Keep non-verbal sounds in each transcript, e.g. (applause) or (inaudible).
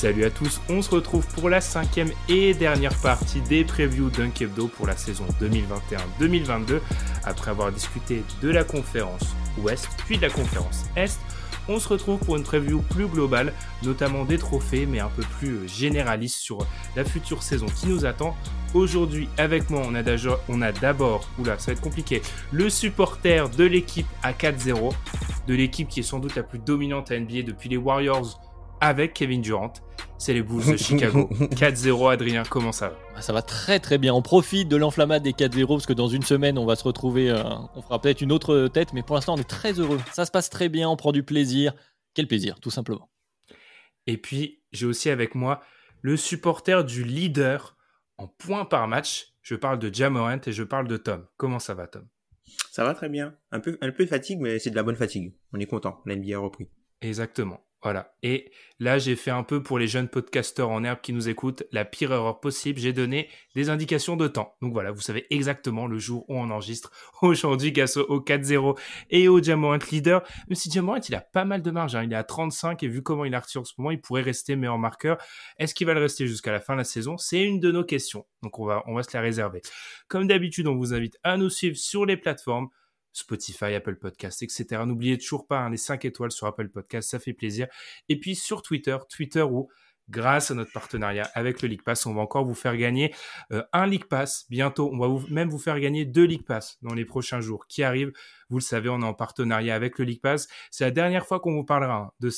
Salut à tous, on se retrouve pour la cinquième et dernière partie des previews Dunk Hebdo pour la saison 2021-2022. Après avoir discuté de la conférence Ouest puis de la conférence Est, on se retrouve pour une preview plus globale, notamment des trophées, mais un peu plus généraliste sur la future saison qui nous attend. Aujourd'hui, avec moi, on a d'abord, on a d'abord, oula, ça va être compliqué, le supporter de l'équipe à 4-0, de l'équipe qui est sans doute la plus dominante à NBA depuis les Warriors avec Kevin Durant. C'est les Bulls de (laughs) Chicago. 4-0, Adrien, comment ça va? Ah, Ça va très très bien. On profite de l'enflammade des 4-0 parce que dans une semaine, on va se retrouver. euh, on fera peut-être une autre tête, mais pour l'instant, on est très heureux. Ça se passe très bien, on prend du plaisir. Quel plaisir, tout simplement. Et puis, j'ai aussi avec moi le supporter du leader en points par match. Je parle de Jamorant et je parle de Tom. Comment ça va, Tom? Ça va très bien. Un peu, un peu de fatigue, mais c'est de la bonne fatigue. On est content. La NBA a repris. Exactement. Voilà. Et là, j'ai fait un peu pour les jeunes podcasteurs en herbe qui nous écoutent la pire erreur possible. J'ai donné des indications de temps. Donc voilà, vous savez exactement le jour où on enregistre (laughs) aujourd'hui grâce au au 4-0 et au Jamorant leader. Même si Jamorant, il a pas mal de marge. hein. Il est à 35 et vu comment il a reçu en ce moment, il pourrait rester meilleur marqueur. Est-ce qu'il va le rester jusqu'à la fin de la saison? C'est une de nos questions. Donc on va, on va se la réserver. Comme d'habitude, on vous invite à nous suivre sur les plateformes. Spotify, Apple Podcast, etc. N'oubliez toujours pas hein, les 5 étoiles sur Apple Podcast, ça fait plaisir. Et puis sur Twitter, Twitter où, grâce à notre partenariat avec le League Pass, on va encore vous faire gagner euh, un League Pass. Bientôt, on va même vous faire gagner deux League Pass dans les prochains jours qui arrivent. Vous le savez, on est en partenariat avec le League Pass. C'est la dernière fois qu'on vous parlera hein, de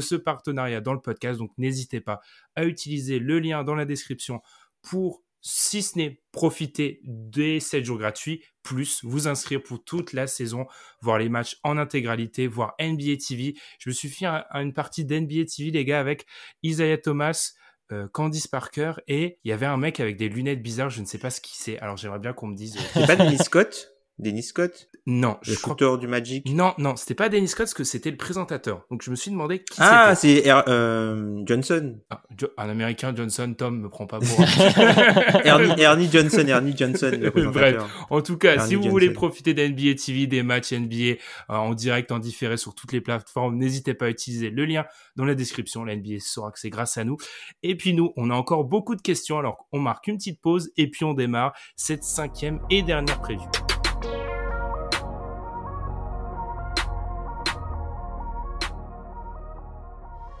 ce partenariat dans le podcast, donc n'hésitez pas à utiliser le lien dans la description pour si ce n'est profiter des 7 jours gratuits, plus vous inscrire pour toute la saison, voir les matchs en intégralité, voir NBA TV. Je me suis fait à, une partie d'NBA TV, les gars, avec Isaiah Thomas, euh, Candice Parker, et il y avait un mec avec des lunettes bizarres, je ne sais pas ce qui c'est. Alors j'aimerais bien qu'on me dise. euh, (laughs) C'est pas Dennis Scott Dennis Scott? Non, Le je crois shooter du Magic? Non, non, c'était pas Dennis Scott, parce que c'était le présentateur. Donc je me suis demandé qui Ah, c'est Er- euh, Johnson. Ah, Jo- un américain, Johnson, Tom, me prend pas pour. (laughs) Ernie, Ernie Johnson, Ernie Johnson, le (laughs) Bref, en tout cas, Ernie si vous Johnson. voulez profiter d'NBA TV, des matchs NBA euh, en direct, en différé sur toutes les plateformes, n'hésitez pas à utiliser le lien dans la description. La NBA saura que c'est grâce à nous. Et puis nous, on a encore beaucoup de questions, alors on marque une petite pause et puis on démarre cette cinquième et dernière preview.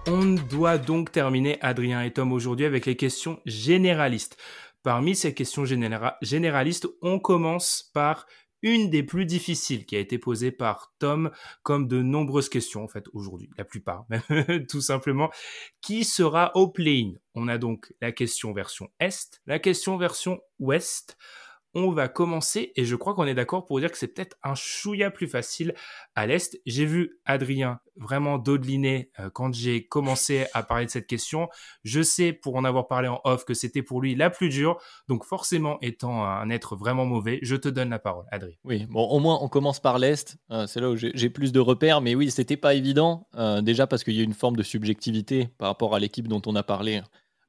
On doit donc terminer, Adrien et Tom, aujourd'hui avec les questions généralistes. Parmi ces questions généra- généralistes, on commence par une des plus difficiles qui a été posée par Tom, comme de nombreuses questions en fait aujourd'hui, la plupart, (laughs) tout simplement. Qui sera au play-in? On a donc la question version Est, la question version Ouest. On va commencer et je crois qu'on est d'accord pour dire que c'est peut-être un chouïa plus facile à l'Est. J'ai vu Adrien vraiment dodeliner euh, quand j'ai commencé à parler de cette question. Je sais, pour en avoir parlé en off, que c'était pour lui la plus dure. Donc forcément, étant un être vraiment mauvais, je te donne la parole, Adrien. Oui, bon, au moins on commence par l'Est. Euh, c'est là où j'ai plus de repères. Mais oui, c'était pas évident. euh, déjà parce qu'il y a une forme de subjectivité par rapport à l'équipe dont on a parlé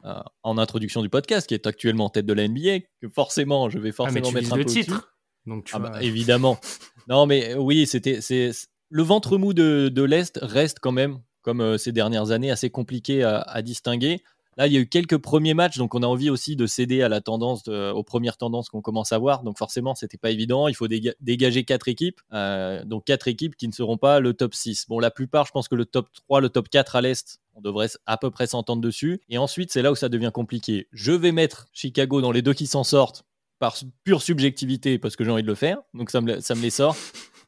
euh, en introduction du podcast, qui est actuellement en tête de la NBA. Que forcément, je vais Ah, mais forcément tu mettre un le peu titre. Donc tu Ah bah, évidemment. (laughs) non, mais euh, oui, c'était c'est c'est- le ventre mou de, de l'Est reste quand même, comme euh, ces dernières années, assez compliqué à, à distinguer. Là, il y a eu quelques premiers matchs, donc on a envie aussi de céder à la tendance, de- aux premières tendances qu'on commence à voir. Donc forcément, c'était pas évident. Il faut déga- dégager quatre équipes, euh, donc quatre équipes qui ne seront pas le top 6. Bon, la plupart, je pense que le top 3, le top 4 à l'Est, on devrait à peu près s'entendre dessus. Et ensuite, c'est là où ça devient compliqué. Je vais mettre Chicago dans les deux qui s'en sortent par pure subjectivité parce que j'ai envie de le faire. Donc ça me, ça les sort.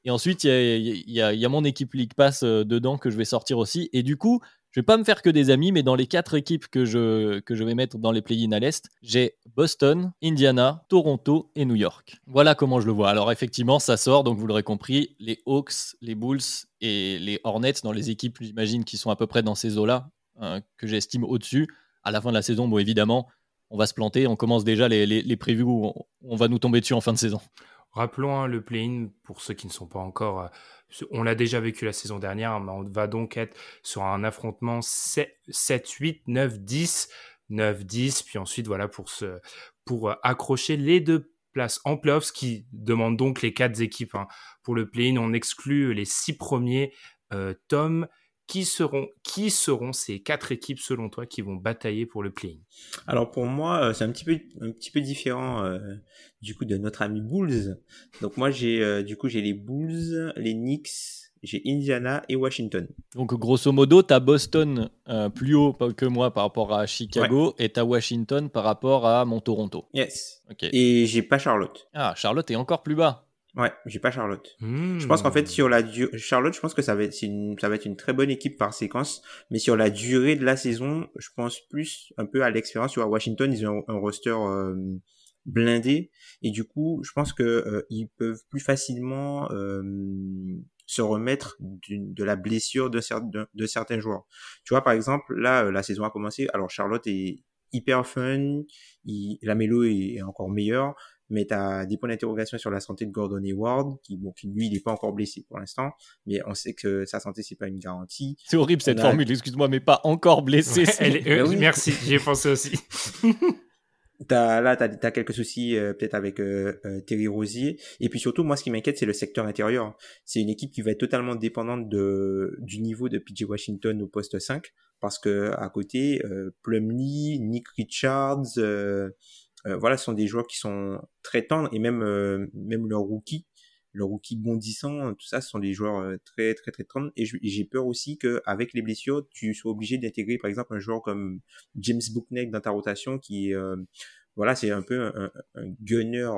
Et ensuite, il y y y a mon équipe League Pass euh, dedans que je vais sortir aussi. Et du coup, je vais pas me faire que des amis, mais dans les quatre équipes que je, que je vais mettre dans les play-in à l'Est, j'ai Boston, Indiana, Toronto et New York. Voilà comment je le vois. Alors effectivement, ça sort, donc vous l'aurez compris, les Hawks, les Bulls et les Hornets dans les équipes, j'imagine, qui sont à peu près dans ces eaux-là, hein, que j'estime au-dessus. À la fin de la saison, bon, évidemment, on va se planter. On commence déjà les, les, previews où on, va nous tomber dessus en fin de saison. Rappelons hein, le play-in pour ceux qui ne sont pas encore. On l'a déjà vécu la saison dernière, mais on va donc être sur un affrontement 7, 8, 9, 10, 9, 10, puis ensuite voilà pour euh, accrocher les deux places en playoffs, ce qui demande donc les quatre équipes. hein. Pour le play-in, on exclut les six premiers. Euh, Tom, qui seront, qui seront ces quatre équipes selon toi qui vont batailler pour le play-in? Alors pour moi, euh, c'est un petit peu un petit peu différent euh, du coup de notre ami Bulls. Donc moi j'ai euh, du coup j'ai les Bulls, les Knicks, j'ai Indiana et Washington. Donc grosso modo, tu as Boston euh, plus haut que moi par rapport à Chicago et tu as Washington par rapport à mon Toronto. Yes. Ok. Et j'ai pas Charlotte. Ah, Charlotte est encore plus bas. Ouais, j'ai pas Charlotte. Hmm. Je pense qu'en fait sur la du- Charlotte, je pense que ça va être une ça va être une très bonne équipe par séquence, mais sur la durée de la saison, je pense plus un peu à l'expérience. Tu vois, Washington, ils ont un, roster euh, blindé et du coup, je pense que euh, ils peuvent plus facilement euh, se remettre de la blessure de, cer- de, de certains joueurs. Tu vois, par exemple, là, euh, la saison a commencé. Alors Charlotte est hyper fun, il, la mélo est encore meilleure mais tu as des points d'interrogation sur la santé de Gordon Hayward, qui, bon, qui lui, il n'est pas encore blessé pour l'instant, mais on sait que sa santé, c'est pas une garantie. C'est horrible cette a- formule, excuse-moi, mais pas encore blessé. Ouais, c'est- elle est- (laughs) Ben oui. Merci, j'y ai pensé aussi. (laughs) T'as, là, tu as, quelques soucis euh, peut-être avec euh, euh, Terry Rosier. Et puis surtout, moi, ce qui m'inquiète, c'est le secteur intérieur. C'est une équipe qui va être totalement dépendante de, du niveau de PJ Washington au poste 5, parce que à côté, euh, Plumlee, Nick Richards, euh, voilà, ce sont des joueurs qui sont très tendres, et même, euh, même leur rookie, le rookie bondissant, tout ça, ce sont des joueurs euh, très très très tendres. Et j'ai peur aussi qu'avec les blessures, tu sois obligé d'intégrer par exemple un joueur comme James Bookneck dans ta rotation qui euh, voilà c'est un peu un, un- un gunner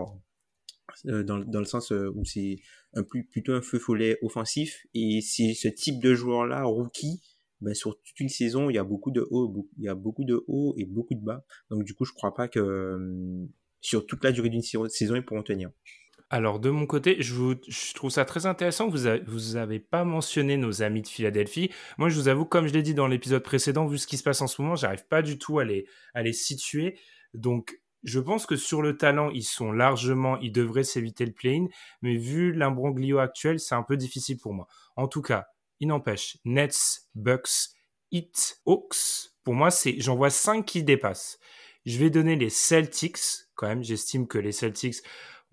euh, dans, dans le sens euh, où c'est un plus plutôt un feu follet offensif et c'est ce type de joueur là rookie ben, sur toute une saison il y a beaucoup de hauts il y a beaucoup de hauts et beaucoup de bas donc du coup je crois pas que euh, sur toute la durée d'une sa- saison ils pourront tenir Alors, de mon côté, je trouve ça très intéressant. Vous avez, vous avez pas mentionné nos amis de Philadelphie. Moi, je vous avoue, comme je l'ai dit dans l'épisode précédent, vu ce qui se passe en ce moment, j'arrive pas du tout à les, à les situer. Donc, je pense que sur le talent, ils sont largement, ils devraient s'éviter le play-in. Mais vu l'imbroglio actuel, c'est un peu difficile pour moi. En tout cas, il n'empêche, Nets, Bucks, Heat, Hawks, pour moi, c'est, j'en vois cinq qui dépassent. Je vais donner les Celtics, quand même. J'estime que les Celtics,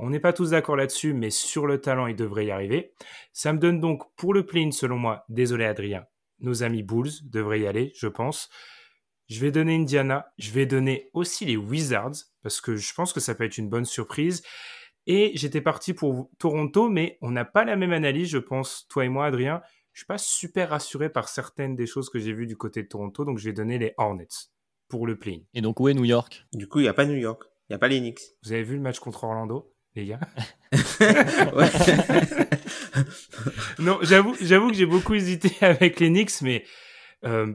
on n'est pas tous d'accord là-dessus, mais sur le talent, ils devraient y arriver. Ça me donne donc pour le play-in, selon moi, désolé Adrien, nos amis Bulls devraient y aller, je pense. Je vais donner Indiana, je vais donner aussi les Wizards, parce que je pense que ça peut être une bonne surprise. Et j'étais parti pour Toronto, mais on n'a pas la même analyse, je pense, toi et moi, Adrien. Je suis pas super rassuré par certaines des choses que j'ai vues du côté de Toronto, donc je vais donner les Hornets pour le play-in. Et donc où est New York? Du coup il y a pas New York il y a pas les Knicks Vous avez vu le match contre Orlando, les gars? (laughs) Non, j'avoue, j'avoue que j'ai beaucoup hésité (laughs) avec les Knicks, mais euh,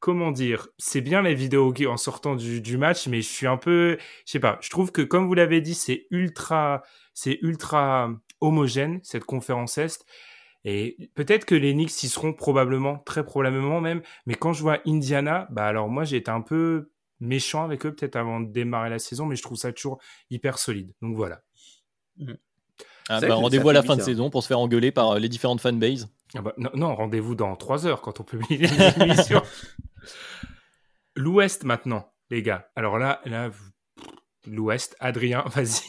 comment dire, c'est bien les vidéos qui- en sortant du, du match, mais je suis un peu, je sais pas, je trouve que comme vous l'avez dit, c'est ultra, c'est ultra homogène cette conférence est. Et peut-être que les Knicks y seront probablement, très probablement même, mais quand je vois Indiana, bah alors moi j'ai été un peu méchant avec eux peut-être avant de démarrer la saison, mais je trouve ça toujours hyper solide. Donc voilà. Ah, C'est vrai bah, Rendez-vous à la fin de saison pour se faire engueuler par euh, les différentes fanbases. Ah bah, non, non, rendez-vous dans trois heures quand on publie l'émission. (laughs) L'Ouest maintenant, les gars. Alors là, là, l'Ouest, Adrien, (laughs) vas-y.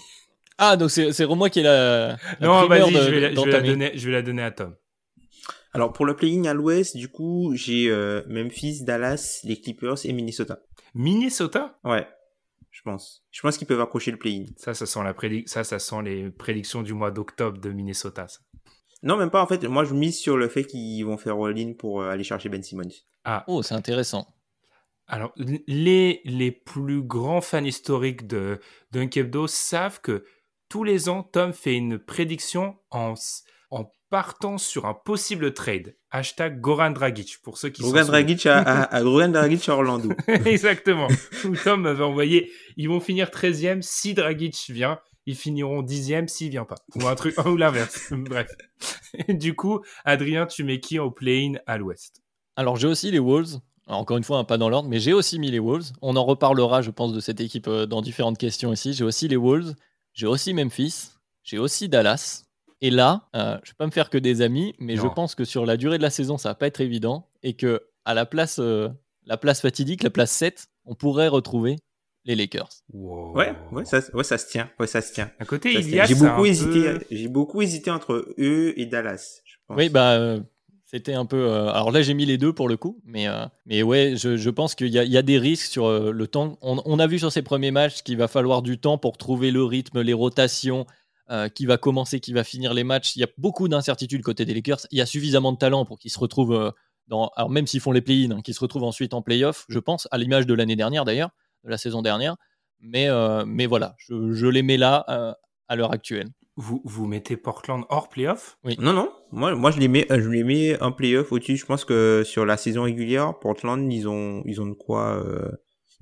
Ah, donc c'est c'est moi qui ai la, la Non, vas-y, je, vais la, je, vais la donner, je vais la donner à Tom. alors pour le play-in à l'ouest du coup j'ai euh, Memphis Dallas les Clippers et Minnesota Minnesota? Ouais je pense je pense qu'ils peuvent accrocher le play-in Ça, ça sent la prédic- ça, ça sent les prédictions du mois d'octobre de Minnesota. ça. Non, même pas. En fait, moi, je mise sur le fait qu'ils vont faire all-in pour euh, aller chercher Ben Simmons. Ah, Oh, c'est intéressant. Alors, les, les plus grands fans historiques de Dunkebdo savent que tous les ans, Tom fait une prédiction en, partant sur un possible trade. Hashtag Goran Dragic, pour ceux qui Goran Dragic à, à, Goran Dragic à Orlando. (laughs) Exactement. Tom m'avait envoyé, ils vont finir 13e si Dragic vient. Ils finiront 10e s'il vient pas. Ou un truc, ou l'inverse. (laughs) Bref. du coup, Adrien, tu mets qui au play-in à l'ouest? Alors, j'ai aussi les Wolves. encore une fois, hein, pas dans l'ordre, mais j'ai aussi mis les Wolves. On en reparlera, je pense, de cette équipe euh, dans différentes questions ici. J'ai aussi les Wolves. J'ai aussi Memphis. J'ai aussi Dallas. Et là, euh, je ne vais pas me faire que des amis, mais je pense que sur la durée de la saison, ça va pas être évident. Et que à la place, euh, la place fatidique, la place 7, on pourrait retrouver les Lakers. Ouais, ouais, ça, ouais, ça se tient. Ouais, ça se tient. À côté, il y a J'ai beaucoup hésité. J'ai beaucoup hésité entre eux et Dallas. Je pense. Oui, bah. Euh, c'était un peu. alors là, j'ai mis les deux pour le coup, mais, mais ouais, je, pense qu'il y, y, a des risques sur le temps. On, a vu sur ces premiers matchs qu'il va falloir du temps pour trouver le rythme, les rotations, euh, qui va commencer, qui va finir les matchs. Il y a beaucoup d'incertitudes côté des Lakers. Il y a suffisamment de talent pour qu'ils se retrouvent euh, dans. Alors, même s'ils font les play-in, hein, qu'ils se retrouvent ensuite en play-off, je pense, à l'image de l'année dernière d'ailleurs, de la saison dernière. Mais, euh, mais voilà, je, les mets là à l'heure actuelle. Vous, vous mettez Portland hors playoff? Oui. Non, non. Moi, moi je, les mets, je les mets en playoff au-dessus. Je pense que sur la saison régulière, Portland, ils ont, ils ont de quoi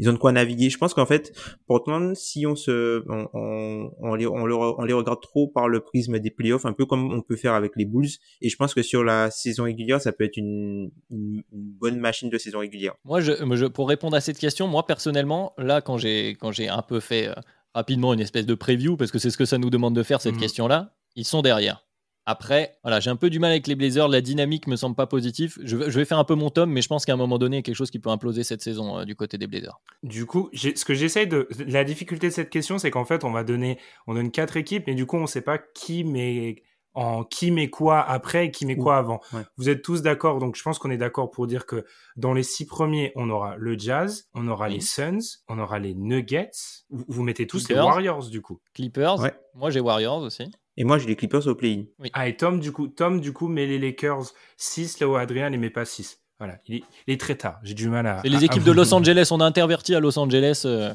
ils ont de quoi naviguer. Je pense qu'en fait, Portland, si on se, on, on, on, les, on, les regarde trop par le prisme des playoffs, un peu comme on peut faire avec les Bulls, et je pense que sur la saison régulière, ça peut être une, une, bonne machine de saison régulière. Moi, je, je, pour répondre à cette question, moi personnellement, là, quand j'ai, quand j'ai un peu fait euh, rapidement une espèce de preview, parce que c'est ce que ça nous demande de faire cette mmh. question-là, ils sont derrière. Après, voilà, j'ai un peu du mal avec les Blazers. La dynamique me semble pas positive. Je, vais faire un peu mon tome, mais je pense qu'à un moment donné, il y a quelque chose qui peut imploser cette saison euh, du côté des Blazers. Du coup, ce que j'essaye de. La difficulté de cette question, c'est qu'en fait, on va donner. On donne quatre équipes, mais du coup, on ne sait pas qui met en qui met quoi après et qui met quoi avant. Vous êtes tous d'accord, donc je pense qu'on est d'accord pour dire que dans les six premiers, on aura le Jazz, on aura les Suns, on aura les Nuggets. Vous, mettez tous les Warriors du coup. Clippers. Moi j'ai Warriors aussi. Et moi, j'ai les Clippers au play-in. Ah, et Tom, du coup, Tom, du coup, met les Lakers 6, là où Adrien les met pas 6. Voilà, il est, très tard. J'ai du mal à. C'est les équipes de Los Angeles. On a interverti à Los Angeles euh,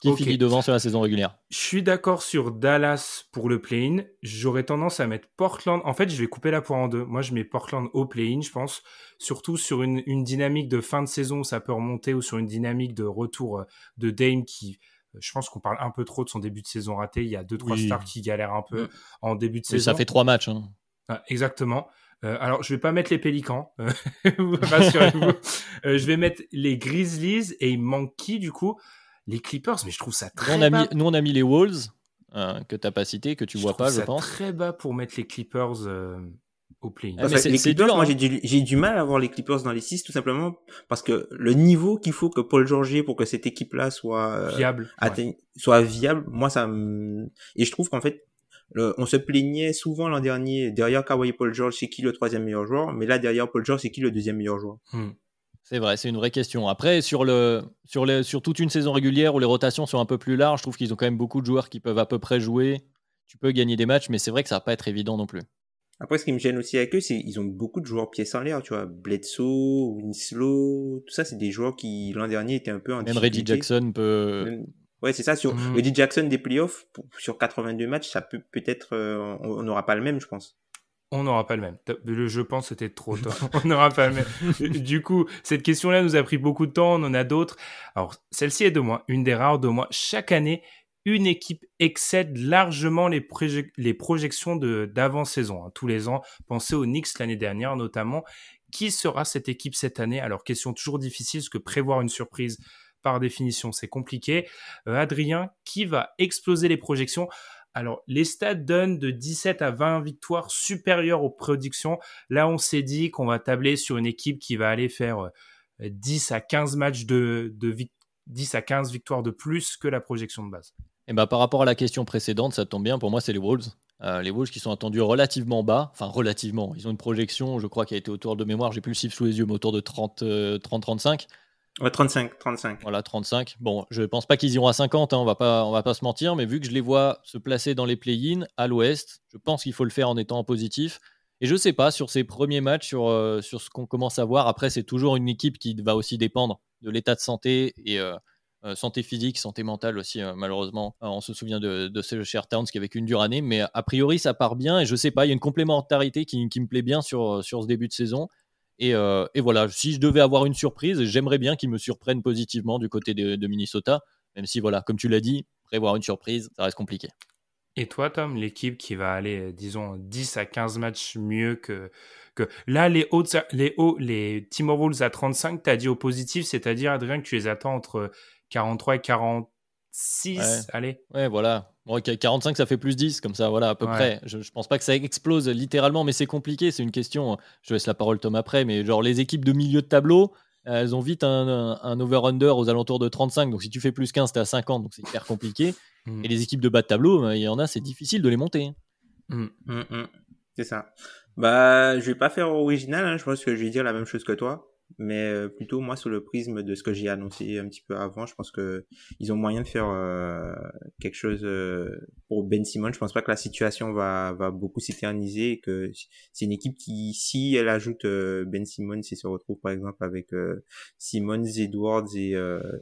qui finit devant sur la saison régulière? Je suis d'accord sur Dallas pour le play-in. J'aurais tendance à mettre Portland. En fait, je vais couper la poire en deux. Moi, je mets Portland au play-in, je pense. Surtout sur une, une, dynamique de fin de saison où ça peut remonter ou sur une dynamique de retour euh, de Dame qui je pense qu'on parle un peu trop de son début de saison raté. Il y a deux, trois stars qui galèrent un peu mm. en début de saison. Ça fait trois matchs. Hein. Ah, exactement. Euh, alors, je vais pas mettre les Pélicans, euh, (laughs) rassurez-vous. (laughs) Euh, je vais mettre les Grizzlies et il manque qui du coup? Les Clippers, mais je trouve ça très nous, on bas. A mis, nous, on a mis les Wolves, que tu n'as pas cité, que tu vois pas, je pense. très bas pour mettre les Clippers au play. Ah, les Clippers, moi hein. j'ai du, j'ai du mal à voir les Clippers dans les 6 tout simplement parce que le niveau qu'il faut que Paul George pour que cette équipe-là soit euh, viable, soit viable, moi ça me... et je trouve qu'en fait on se plaignait souvent l'an dernier derrière Kawhi Paul George c'est qui le troisième meilleur joueur, mais là derrière Paul George c'est qui le deuxième meilleur joueur? Hmm. C'est vrai, c'est une vraie question. Après, sur, le, sur, les, sur toute une saison régulière où les rotations sont un peu plus larges, je trouve qu'ils ont quand même beaucoup de joueurs qui peuvent à peu près jouer. Tu peux gagner des matchs, mais c'est vrai que ça va pas être évident non plus. Après, ce qui me gêne aussi avec eux, c'est qu'ils ont beaucoup de joueurs pièces en l'air, tu vois. Bledsoe, Winslow, tout ça, c'est des joueurs qui, l'an dernier, étaient un peu en Même Reggie Jackson peut... Ouais, c'est ça. Sur mmh. Reggie Jackson des playoffs, sur 82 matchs, ça peut peut-être... Euh, on n'aura pas le même, je pense. On n'aura pas le même. Je pense c'était trop tôt. (laughs) on n'aura pas le même. du coup, cette question-là nous a pris beaucoup de temps. On en a d'autres. Alors, celle-ci est de moi, une des rares de moi. Chaque année, une équipe excède largement les, les projections d'avant-saison. Hein. Tous les ans, pensez aux Knicks l'année dernière notamment. Qui sera cette équipe cette année? Alors, question toujours difficile, parce que prévoir une surprise, par définition, c'est compliqué. Euh, Adrien, qui va exploser les projections? Alors, les stats donnent de 17 à 20 victoires supérieures aux prédictions. Là, on s'est dit qu'on va tabler sur une équipe qui va aller faire 10 euh, à 15 matchs de, de 10 à 15 victoires de plus que la projection de base. Et bah, par rapport à la question précédente, ça tombe bien. Pour moi, c'est les Wolves. Euh, les Wolves qui sont attendus relativement bas. Enfin, relativement. Ils ont une projection, je crois, qui a été autour de mémoire. J'ai plus le chiffre sous les yeux, mais autour de 30-35. Euh, ouais, 35, 35. Voilà, 35. Bon, je ne pense pas qu'ils iront à 50, hein, on va pas, on va pas se mentir, mais vu que je les vois se placer dans les play-in à l'ouest, je pense qu'il faut le faire en étant positif. Et je sais pas, sur ces premiers matchs, sur, euh, sur ce qu'on commence à voir, après, c'est toujours une équipe qui va aussi dépendre de l'état de santé et santé physique, santé mentale aussi, malheureusement. on se souvient de, ce cher Towns qui avait une dure année, mais a priori, ça part bien. Et je sais pas, il y a une complémentarité qui, me plaît bien sur, sur ce début de saison. Et, voilà, si je devais avoir une surprise, j'aimerais bien qu'ils me surprennent positivement du côté de, de Minnesota, même si, voilà, comme tu l'as dit, prévoir une surprise, ça reste compliqué. Et toi, Tom, l'équipe qui va aller, disons, 10 à 15 matchs mieux que. que... Là, les, hauts, les, hauts, les Timberwolves à 35, tu as dit au positif, c'est-à-dire, Adrien, que tu les attends entre 43 et 46. Allez. Ouais, voilà. 45, ça fait plus 10, comme ça, voilà, à peu près. Je, je pense pas que ça explose littéralement, mais c'est compliqué. C'est une question. Je laisse la parole, Tom, après. Mais genre, les équipes de milieu de tableau, elles ont vite un, over-under aux alentours de 35. Donc si tu fais plus 15, t'es à 50. Donc c'est hyper compliqué. (laughs) Mm. Et les équipes de bas de tableau, bah, il y en a, c'est difficile de les monter. Mm. Mm, c'est ça. Bah, je vais pas faire original. Hein. Je pense que je vais dire la même chose que toi mais euh, plutôt moi sous le prisme de ce que j'ai annoncé un petit peu avant je pense que ils ont moyen de faire euh, quelque chose euh, pour Ben Simmons je pense pas que la situation va va beaucoup s'éterniser et que c'est une équipe qui si elle ajoute Ben Simmons et se retrouve par exemple avec Simmons Edwards et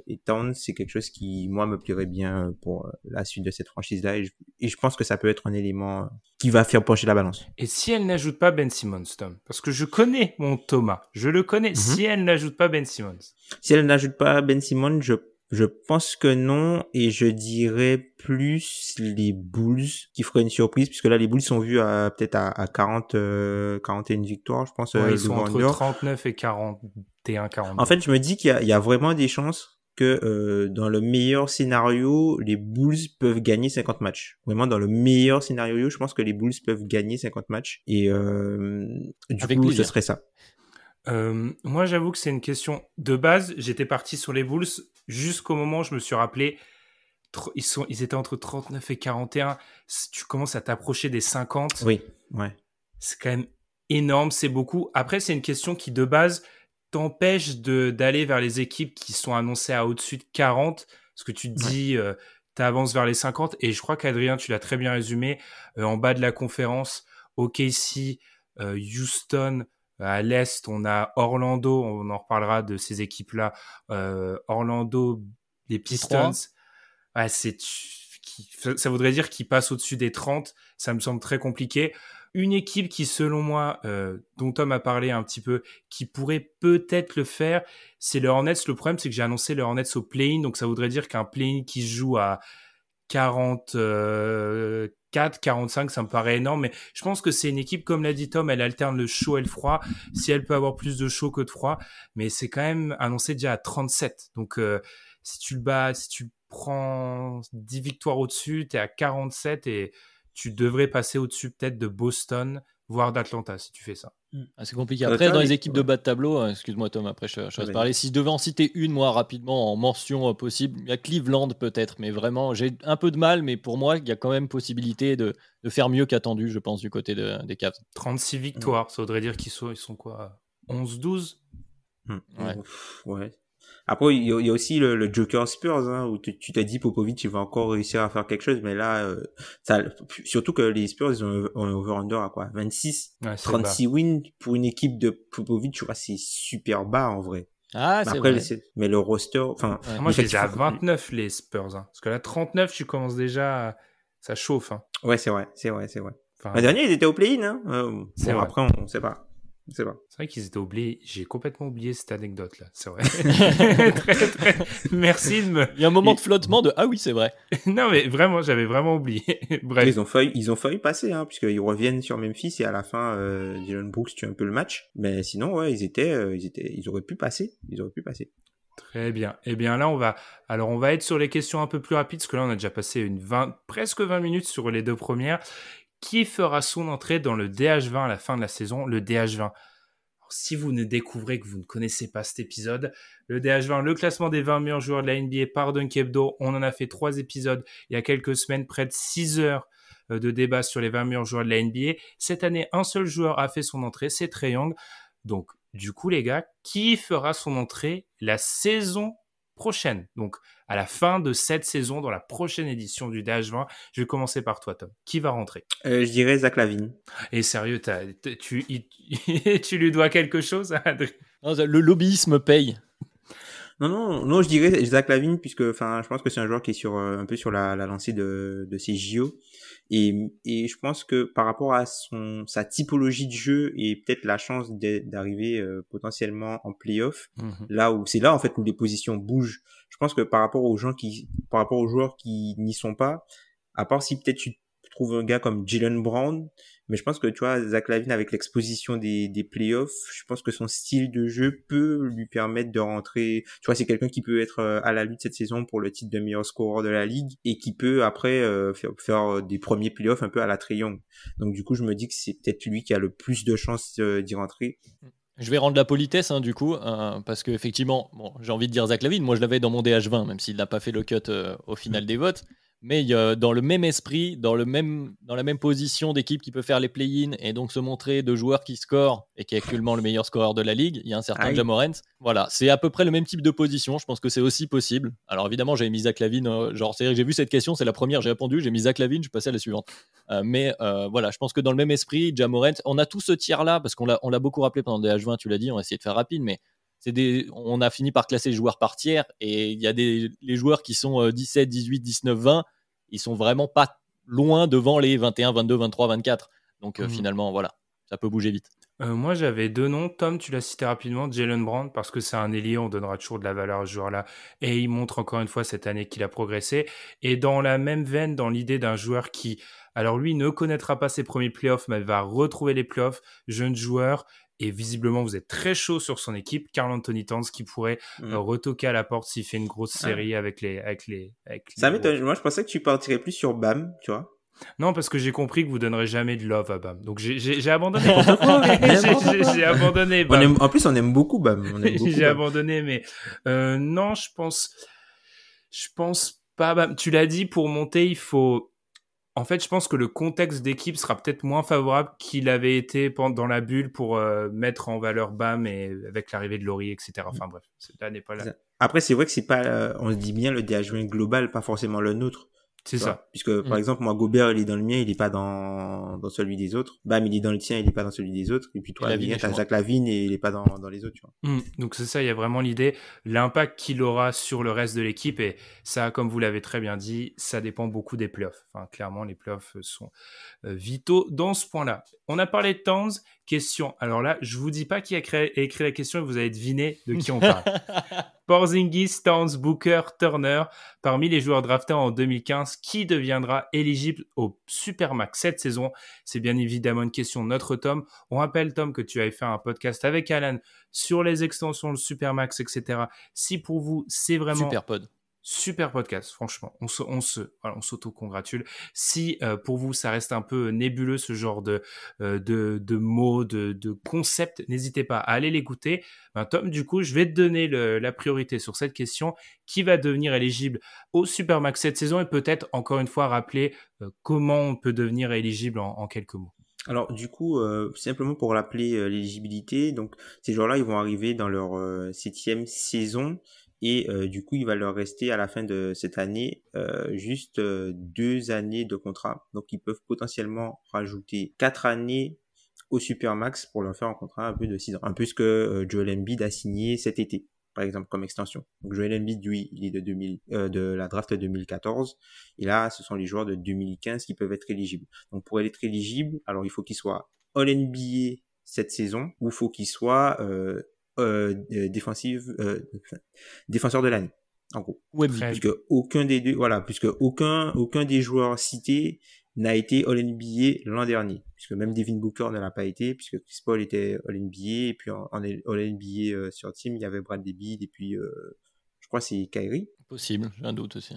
et Towns c'est quelque chose qui moi me plairait bien pour la suite de cette franchise là et je, et je pense que ça peut être un élément qui va faire pencher la balance. Et si elle n'ajoute pas Ben Simmons Tom parce que je connais mon Thomas. Je le connais. Mhm si elle n'ajoute pas Ben Simmons. Si elle n'ajoute pas Ben Simmons, je, je pense que non, et je dirais plus les Bulls qui feraient une surprise, puisque là, les Bulls sont vus à peut-être à, à 40, euh, 41 victoires, je pense. Ouais, euh, ils sont entre 39 et 41, 42. En fait, je me dis qu'il y, y, a vraiment des chances que euh, dans le meilleur scénario, les Bulls peuvent gagner 50 matchs. Vraiment, dans le meilleur scénario, je pense que les Bulls peuvent gagner 50 matchs. Et euh, du Avec coup, ce serait ça. Euh, moi, j'avoue que c'est une question de base. J'étais parti sur les Bulls jusqu'au moment où je me suis rappelé. Ils, sont, ils étaient entre 39 et 41. Tu commences à t'approcher des 50. Oui, ouais. C'est quand même énorme, c'est beaucoup. Après, c'est une question qui, de base, t'empêche d'aller vers les équipes qui sont annoncées à au-dessus de 40. Parce que tu te dis, euh, tu avances vers les 50. Et je crois qu'Adrien, tu l'as très bien résumé. Euh, en bas de la conférence, OKC, Houston, à l'Est, on a Orlando, on en reparlera de ces équipes-là. Euh, Orlando, les Pistons. Ouais, c'est, ça voudrait dire qu'ils passent au-dessus des 30. Ça me semble très compliqué. Une équipe qui, selon moi, euh, dont Tom a parlé un petit peu, qui pourrait peut-être le faire, c'est le Hornets. Le problème, c'est que j'ai annoncé le Hornets au play-in, donc ça voudrait dire qu'un play-in qui se joue à 40, 4, 45, ça me paraît énorme, mais je pense que c'est une équipe, comme l'a dit Tom, elle alterne le chaud et le froid. Si elle peut avoir plus de chaud que de froid, mais c'est quand même annoncé déjà à 37. Donc, euh, si tu le bats, si tu prends 10 victoires au-dessus, tu es à 47 et tu devrais passer au-dessus peut-être de Boston, voire d'Atlanta si tu fais ça. Mm. Ah, c'est compliqué. Après, dans les équipes de bas de tableau, euh, excuse-moi Tom, après je, je vais parler. Si je devais en citer une, moi, rapidement, en mention euh, possible, il y a Cleveland peut-être, mais vraiment, j'ai un peu de mal, mais pour moi, il y a quand même possibilité de, de faire mieux qu'attendu, je pense, du côté de, des Cavs. 36 victoires, ça voudrait dire qu'ils sont, ils sont quoi 11-12 hmm. Ouais. ouais. Après, il y, a aussi le, le Joker Spurs, hein, où tu, t'es dit Popovic, il va encore réussir à faire quelque chose, mais là, euh, ça, surtout que les Spurs, ils ont un over-under à quoi? 26 36 wins pour une équipe de Popovic, tu vois, c'est super bas en vrai. Ah, c'est vrai. mais le roster, enfin... Moi, je les ai à 29, les Spurs. Hein, parce que là, 39, tu commences déjà... Ça chauffe. Hein. Ouais, c'est vrai, c'est vrai, c'est vrai. Enfin, la dernière, ils étaient au play-in. Hein. Euh, bon, après, on, on sait pas. C'est vrai qu'ils étaient oubliés. J'ai complètement oublié cette anecdote-là. C'est vrai. (laughs) (laughs) Merci de me. Il y a un moment de flottement de ah oui, c'est vrai. (laughs) non, mais vraiment, j'avais vraiment oublié. Bref. Ils ont failli, ils ont failli passer, hein, puisqu'ils reviennent sur Memphis et à la fin, euh, Dylan Brooks tue un peu le match. Mais sinon, ouais, ils étaient, euh, ils étaient, ils auraient pu passer. Ils auraient pu passer. Très bien. Eh bien là, on va, alors on va être sur les questions un peu plus rapides, parce que là, on a déjà passé une 20, presque 20 minutes sur les deux premières qui fera son entrée dans le DH20 à la fin de la saison, le DH20. si vous ne découvrez que vous ne connaissez pas cet épisode, le DH20, le classement des 20 meilleurs joueurs de la NBA par Dunkebdo, on en a fait trois épisodes il y a quelques semaines, près de 6 heures euh, de débat sur les 20 meilleurs joueurs de la NBA. Cette année, un seul joueur a fait son entrée, c'est Trey Young. Donc, du coup, les gars, qui fera son entrée la saison prochaine? Donc, à la fin de cette saison, dans la prochaine édition du DH20, je vais commencer par toi, Tom. Qui va rentrer? Euh, Je dirais Zach Lavine. Et sérieux, tu, (laughs) tu lui dois quelque chose, Adrien? Le lobbyisme paye. Non, non, non, je dirais Zach Lavine puisque, enfin, je pense que c'est un joueur qui est sur euh, un peu sur la, la lancée de, de ses JO et, et je pense que par rapport à son sa typologie de jeu et peut-être la chance d'arriver euh, potentiellement en playoff, mhm. là où c'est là en fait où les positions bougent. Je pense que par rapport aux gens qui, par rapport aux joueurs qui n'y sont pas, à part si peut-être tu trouves un gars comme Jalen Brown, mais je pense que tu vois, Zach Lavine avec l'exposition des, des playoffs, je pense que son style de jeu peut lui permettre de rentrer. Tu vois, c'est quelqu'un qui peut être euh, à la lutte cette saison pour le titre de meilleur scoreur de la ligue et qui peut après euh, faire, faire, des premiers playoffs un peu à la Triangle. Donc du coup, je me dis que c'est peut-être lui qui a le plus de chances euh, d'y rentrer. Je vais rendre la politesse hein, du coup, parce que effectivement, bon, j'ai envie de dire Zach Lavine. Moi, je l'avais dans mon DH20, même s'il n'a pas fait le cut au final des votes mais dans le même esprit, dans, le même, dans la même position d'équipe qui peut faire les play-in et donc se montrer de joueurs qui scorent et qui est actuellement le meilleur scoreur de la ligue, il y a un certain Jamorent. Voilà, c'est à peu près le même type de position. Je pense que c'est aussi possible. Alors évidemment, j'avais mis Zach Lavine. Euh, genre, c'est j'ai vu cette question, c'est la première, j'ai répondu, j'ai mis Zach Lavine, je passais à la suivante. Euh, mais euh, voilà, je pense que dans le même esprit, Jamorent, on a tout ce tiers là parce qu'on l'a, beaucoup rappelé pendant des H20, tu l'as dit, on va essayer de faire rapide, mais des, on a fini par classer les joueurs par tiers et il y a des les joueurs qui sont 17, 18, 19, 20 ils sont vraiment pas loin devant les 21, 22, 23, 24. Donc euh, mmh. finalement, voilà, ça peut bouger vite. Euh, moi, j'avais deux noms. Tom, tu l'as cité rapidement, Jalen Brown, parce que c'est un ailier, on donnera toujours de la valeur à ce joueur-là. Et il montre encore une fois cette année qu'il a progressé. Et dans la même veine, dans l'idée d'un joueur qui, alors lui, ne connaîtra pas ses premiers playoffs, mais va retrouver les playoffs, jeune joueur, et visiblement, vous êtes très chaud sur son équipe. Carl Anthony Towns qui pourrait mm. euh, retoquer à la porte s'il fait une grosse série avec les, avec les, avec Ça m'étonne. Moi, je pensais que tu partirais plus sur Bam, tu vois. Non, parce que j'ai compris que vous donnerez jamais de love à Bam. Donc j'ai abandonné. j'ai abandonné. (laughs) Bam. en plus, on aime beaucoup Bam. (laughs) j'ai abandonné, mais euh, non, je pense, je pense pas. Bam. Tu l'as dit, pour monter, il faut en fait, je pense que le contexte d'équipe sera peut-être moins favorable qu'il avait été dans la bulle pour euh, mettre en valeur BAM et avec l'arrivée de Laurie, etc. Enfin bref, n'est pas là. Après, c'est vrai que c'est pas, euh, on se dit bien le DH20 global, pas forcément le nôtre. C'est ça. Puisque, par mm. exemple, moi, Gobert, il est dans le mien, il est pas dans, dans celui des autres. Bam, il est dans le tien, il est pas dans celui des autres. Et puis toi, t'as Zach Lavine et il est pas dans, dans les autres, tu vois. Mm. Donc c'est ça, il y a vraiment l'idée, l'impact qu'il aura sur le reste de l'équipe. Et ça, comme vous l'avez très bien dit, ça dépend beaucoup des playoffs. Enfin, clairement, les playoffs sont euh, vitaux dans ce point-là. On a parlé de Towns. Question. Alors là, je vous dis pas qui a, créé, écrit la question et vous allez deviner de qui on parle. (laughs) Porzingis, Towns, Booker, Turner, parmi les joueurs draftés en 2015, qui deviendra éligible au Supermax cette saison? C'est bien évidemment une question notre Tom. On rappelle, Tom, que tu avais fait un podcast avec Alan sur les extensions, le Supermax, etc. Si pour vous, c'est vraiment... Superpod. Super podcast, franchement. On se, on se, on s'auto-congratule. Si euh, pour vous ça reste un peu nébuleux ce genre de, euh, de, de mots, de, de concepts, n'hésitez pas à aller l'écouter. Ben, Tom, du coup, je vais te donner la priorité sur cette question. Qui va devenir éligible au Supermax cette saison? Et peut-être encore une fois rappeler euh, comment on peut devenir éligible en, quelques mots. Alors du coup, simplement pour rappeler l'éligibilité, donc ces joueurs-là, ils vont arriver dans leur septième saison et euh, du coup, il va leur rester à la fin de cette année euh, juste euh, deux années de contrat. Donc, ils peuvent potentiellement rajouter quatre années au Supermax pour leur faire un contrat un peu de six ans. Un peu ce que Joel Embiid a signé cet été, par exemple, comme extension. Donc, Joel Embiid, lui, il est de, 2000, de la draft 2014. Et là, ce sont les joueurs de 2015 qui peuvent être éligibles. Donc, pour être éligible, alors il faut qu'ils soient All-NBA cette saison, ou faut qu'ils soient euh, défensive, euh, défenseur de l'année, en gros. puisque aucun des deux, voilà, puisque aucun, aucun des joueurs cités n'a été All-NBA l'an dernier, puisque même Devin Booker ne l'a pas été, puisque Chris Paul était All-NBA, et puis en, All-NBA euh, sur team, il y avait Brad David, et puis je crois c'est Kyrie. Possible, j'ai un doute aussi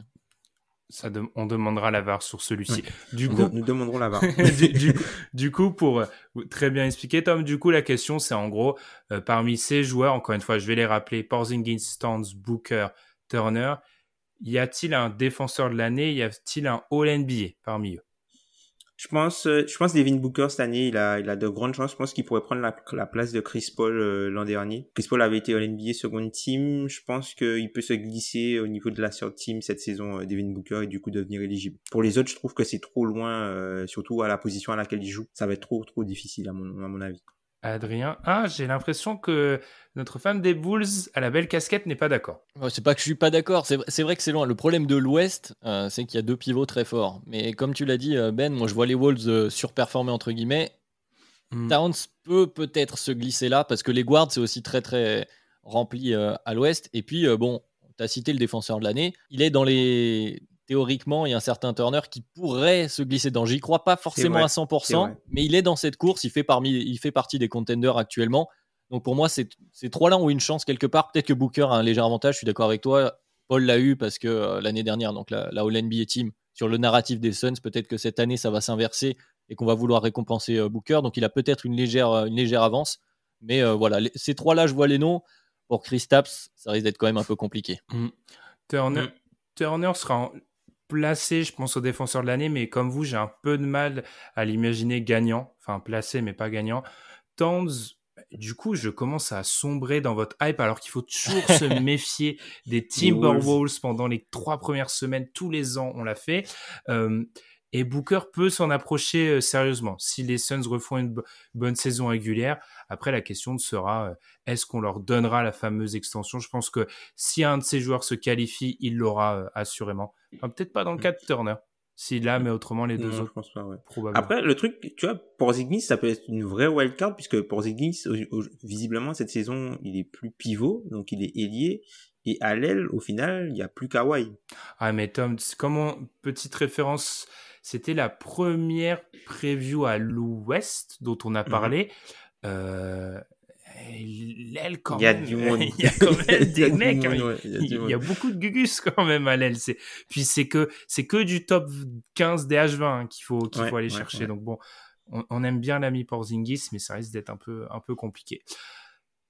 on demandera la VAR sur celui-ci. (laughs) Du coup, nous demanderons la VAR. du, coup, pour euh, très bien expliquer, Tom, du coup, la question, c'est en gros, euh, parmi ces joueurs, encore une fois, je vais les rappeler, Porzingis, Stans, Booker, Turner, y a-t-il un défenseur de l'année, y a-t-il un All-NBA parmi eux? Je pense, euh, je pense Devin Booker cette année, il a, il a de grandes chances. Je pense qu'il pourrait prendre la, la, place de Chris Paul euh, l'an dernier. Chris Paul avait été au NBA second team. Je pense qu'il peut se glisser au niveau de la third team cette saison, euh, Devin Booker, et du coup devenir éligible. Pour les autres, je trouve que c'est trop loin, surtout à la position à laquelle il joue. Ça va être trop, trop difficile à mon, à mon avis. Adrien. Ah, j'ai l'impression que notre fan des Bulls à la belle casquette n'est pas d'accord. c'est pas que je suis pas d'accord, c'est vrai que c'est loin. Le problème de l'Ouest, euh, c'est qu'il y a deux pivots très forts. Mais comme tu l'as dit, euh, Ben, moi je vois les Wolves euh, surperformer entre guillemets. Hmm. Towns peut peut-être se glisser là parce que les guards, c'est aussi très très rempli à l'Ouest. Et puis, bon, tu as cité le défenseur de l'année. Il est dans les théoriquement, il y a un certain Turner qui pourrait se glisser dans. J'y crois pas forcément à 100%, mais il est dans cette course. Il fait, parmi, il fait partie des contenders actuellement. Donc pour moi, ces trois-là ont une chance quelque part. Peut-être que Booker a un léger avantage, je suis d'accord avec toi. Paul l'a eu parce que euh, l'année dernière, donc la, la All-NBA Team, sur le narratif des Suns, peut-être que cette année, ça va s'inverser et qu'on va vouloir récompenser euh, Booker. Donc il a peut-être une légère, euh, une légère avance. Mais voilà, ces trois-là, je vois les noms. Pour Chris Tapps, ça risque d'être quand même un peu compliqué. Mm. Turner, mm. Turner sera en, placé, je pense, au défenseur de l'année, mais comme vous, j'ai un peu de mal à l'imaginer gagnant. Enfin, placé, mais pas gagnant. Towns, du coup, je commence à sombrer dans votre hype, alors qu'il faut toujours se (laughs) méfier des Timberwolves pendant les trois premières semaines. Tous les ans, on l'a fait. Euh, et Booker peut s'en approcher euh, sérieusement si les Suns refont une bonne saison régulière. Après, la question sera euh, est-ce qu'on leur donnera la fameuse extension? Je pense que si un de ces joueurs se qualifie, il l'aura euh, assurément. Peut-être pas dans le mm. cas de Turner. S'il l'a, mais autrement, les deux autres. pense pas, Probablement. Après, le truc, tu vois, pour Zignis, ça peut être une vraie wildcard, puisque pour Zignis, visiblement, cette saison, il est plus pivot, donc il est ailier. Et à l'aile, au final, il n'y a plus Kawhi. Ah, mais Tom, comment, petite référence, c'était la première preview à l'ouest dont on a mhm. parlé. Euh, l'aile quand même. Il y a (laughs) il y a quand même des (laughs) mecs. Il, y a beaucoup de gugus (laughs) quand même à l'aile. Puis c'est que c'est que du top 15 des H20 hein, qu'il faut qu'il faut aller chercher. Donc bon, on, aime bien l'ami Porzingis, mais ça risque d'être un peu un peu compliqué.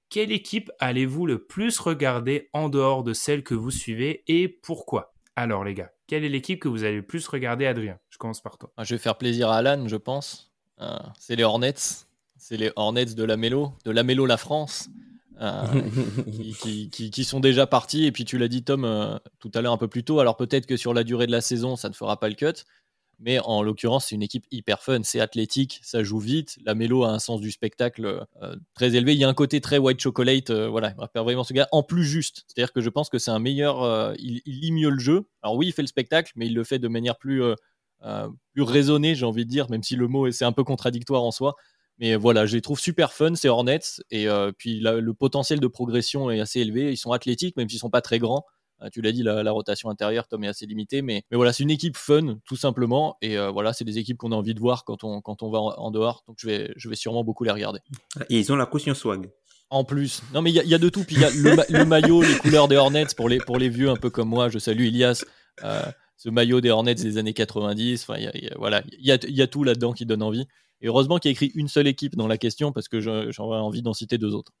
Quelle équipe allez-vous le plus regarder en dehors de celle que vous suivez et pourquoi? Alors les gars, quelle est l'équipe que vous allez le plus regarder, Adrien? Je commence par toi. Ah, je vais faire plaisir à Alan, je pense. Euh, c'est les Hornets. C'est les Hornets de la Mélo, de la Mélo La France, euh, (laughs) qui, sont déjà partis. Et puis tu l'as dit, Tom, euh, tout à l'heure un peu plus tôt. Alors peut-être que sur la durée de la saison, ça ne fera pas le cut. Mais en l'occurrence, c'est une équipe hyper fun, c'est athlétique, ça joue vite. La mélo a un sens du spectacle euh, très élevé. Il y a un côté très white chocolate, euh, voilà, il vraiment ce gars en plus juste. C'est-à-dire que je pense que c'est un meilleur, euh, il, lit mieux le jeu. Alors oui, il fait le spectacle, mais il le fait de manière plus, plus raisonnée, j'ai envie de dire, même si le mot c'est un peu contradictoire en soi. Mais voilà, je les trouve super fun, ces Hornets. Et puis le potentiel de progression est assez élevé. Ils sont athlétiques, même s'ils sont pas très grands. Ah, tu l'as dit, la, rotation intérieure, Tom, est assez limitée. Mais, mais voilà, c'est une équipe fun, tout simplement. Et euh, voilà, c'est des équipes qu'on a envie de voir quand on, quand on va en, dehors. Donc je vais, je vais sûrement beaucoup les regarder. Et ils ont la caution swag. En plus. Non, mais il y, a de tout. Puis il y a le, maillot, les couleurs des Hornets pour les, pour les vieux un peu comme moi. Je salue Ilias. Euh, ce maillot des Hornets des années 90. Enfin, voilà, il y a, y a tout là-dedans qui donne envie. Et heureusement qu'il y a écrit une seule équipe dans la question parce que j'aurais envie d'en citer deux autres.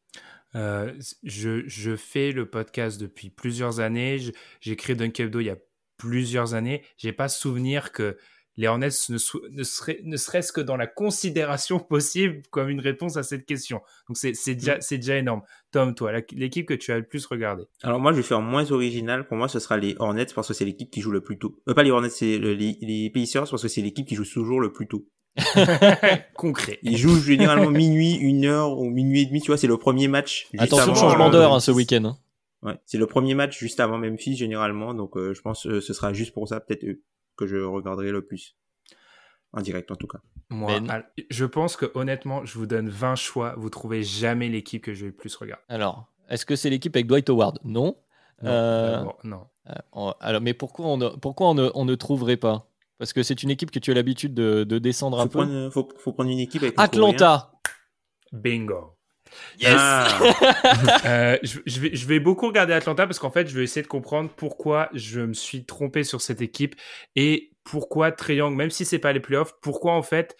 Euh, je, je, fais le podcast depuis plusieurs années. J'ai créé Dunkebdo il y a plusieurs années. J'ai pas souvenir que les Hornets ne, ne, serait, ne serait-ce que dans la considération (laughs) possible comme une réponse à cette question. Donc c'est déjà, mm. déjà énorme. Tom, toi, l'équipe que tu as le plus regardé Alors moi, je vais faire moins original. Pour moi, ce sera les Hornets parce que c'est l'équipe qui joue le plus tôt. Euh, pas les Hornets, c'est les, les Pacers parce que c'est l'équipe qui joue toujours le plus tôt. (laughs) Concret. Il joue généralement minuit, une heure ou minuit et demi, tu vois, c'est le premier match. Attention, changement d'heure hein, ce week-end. Hein. Ouais, c'est le premier match juste avant Memphis généralement, donc euh, je pense que euh, ce sera juste pour ça peut-être euh, que je regarderai le plus. En direct en tout cas. Moi, je pense que honnêtement, je vous donne 20 choix, vous trouvez jamais l'équipe que je vais le plus regarder. Alors, est-ce que c'est l'équipe avec Dwight Howard? Non. Non. alors, mais pourquoi on ne, pourquoi on ne, on ne trouverait pas? Parce que c'est une équipe que tu as l'habitude de, descendre un peu. faut, prendre une équipe avec Atlanta. Bingo. Yes. Ah. (laughs) Euh, je, vais, je vais beaucoup regarder Atlanta parce qu'en fait, je vais essayer de comprendre pourquoi je me suis trompé sur cette équipe et pourquoi Triangle, même si c'est pas les playoffs, pourquoi en fait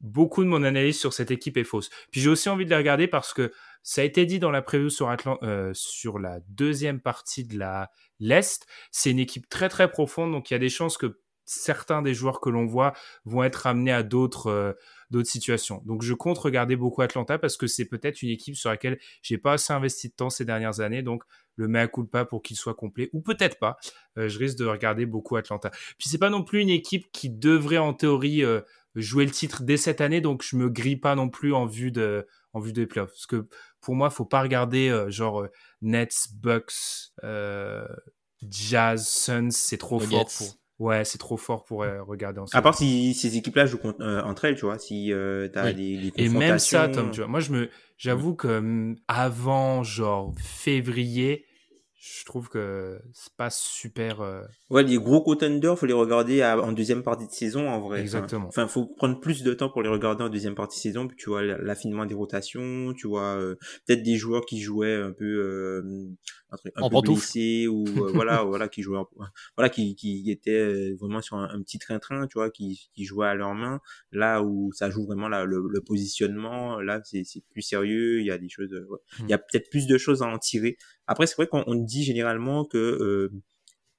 beaucoup de mon analyse sur cette équipe est fausse. Puis j'ai aussi envie de les regarder parce que ça a été dit dans la preview sur, euh, sur la deuxième partie de la l'Est. C'est une équipe très très profonde, donc il y a des chances que certains des joueurs que l'on voit vont être amenés à d'autres euh, d'autres situations. Donc je compte regarder beaucoup Atlanta parce que c'est peut-être une équipe sur laquelle j'ai pas assez investi de temps ces dernières années. Donc le mea culpa pour qu'il soit complet ou peut-être pas. Euh, je risque de regarder beaucoup Atlanta. Puis c'est pas non plus une équipe qui devrait en théorie euh, jouer le titre dès cette année. Donc je me grille pas non plus en vue de en vue des playoffs. Parce que pour moi, faut pas regarder genre Nets, Bucks, Jazz, Suns, c'est trop fort pour. Ouais, c'est trop fort pour regarder ensemble. À part si ces équipes-là jouent entre elles, tu vois, si t'as des, des Et même ça, Tom, tu vois, moi je me, j'avoue que hum, avant genre février, je trouve que c'est pas super. Euh, ouais, les gros contenders, faut les regarder en deuxième partie de saison en vrai. Exactement. Enfin, faut prendre plus de temps pour les regarder en deuxième partie de saison. Puis tu vois l'affinement des rotations, tu vois euh, peut-être des joueurs qui jouaient un peu euh, un, peu ou voilà, voilà, qui jouaient, voilà, qui qui étaient vraiment sur un, petit train-train, tu vois, qui qui jouaient à leur main. Là où ça joue vraiment là, le, le positionnement, là c'est c'est plus sérieux. Il y a des choses, il y a mmh. peut-être plus de choses à en tirer. Après, c'est vrai qu'on dit généralement que euh,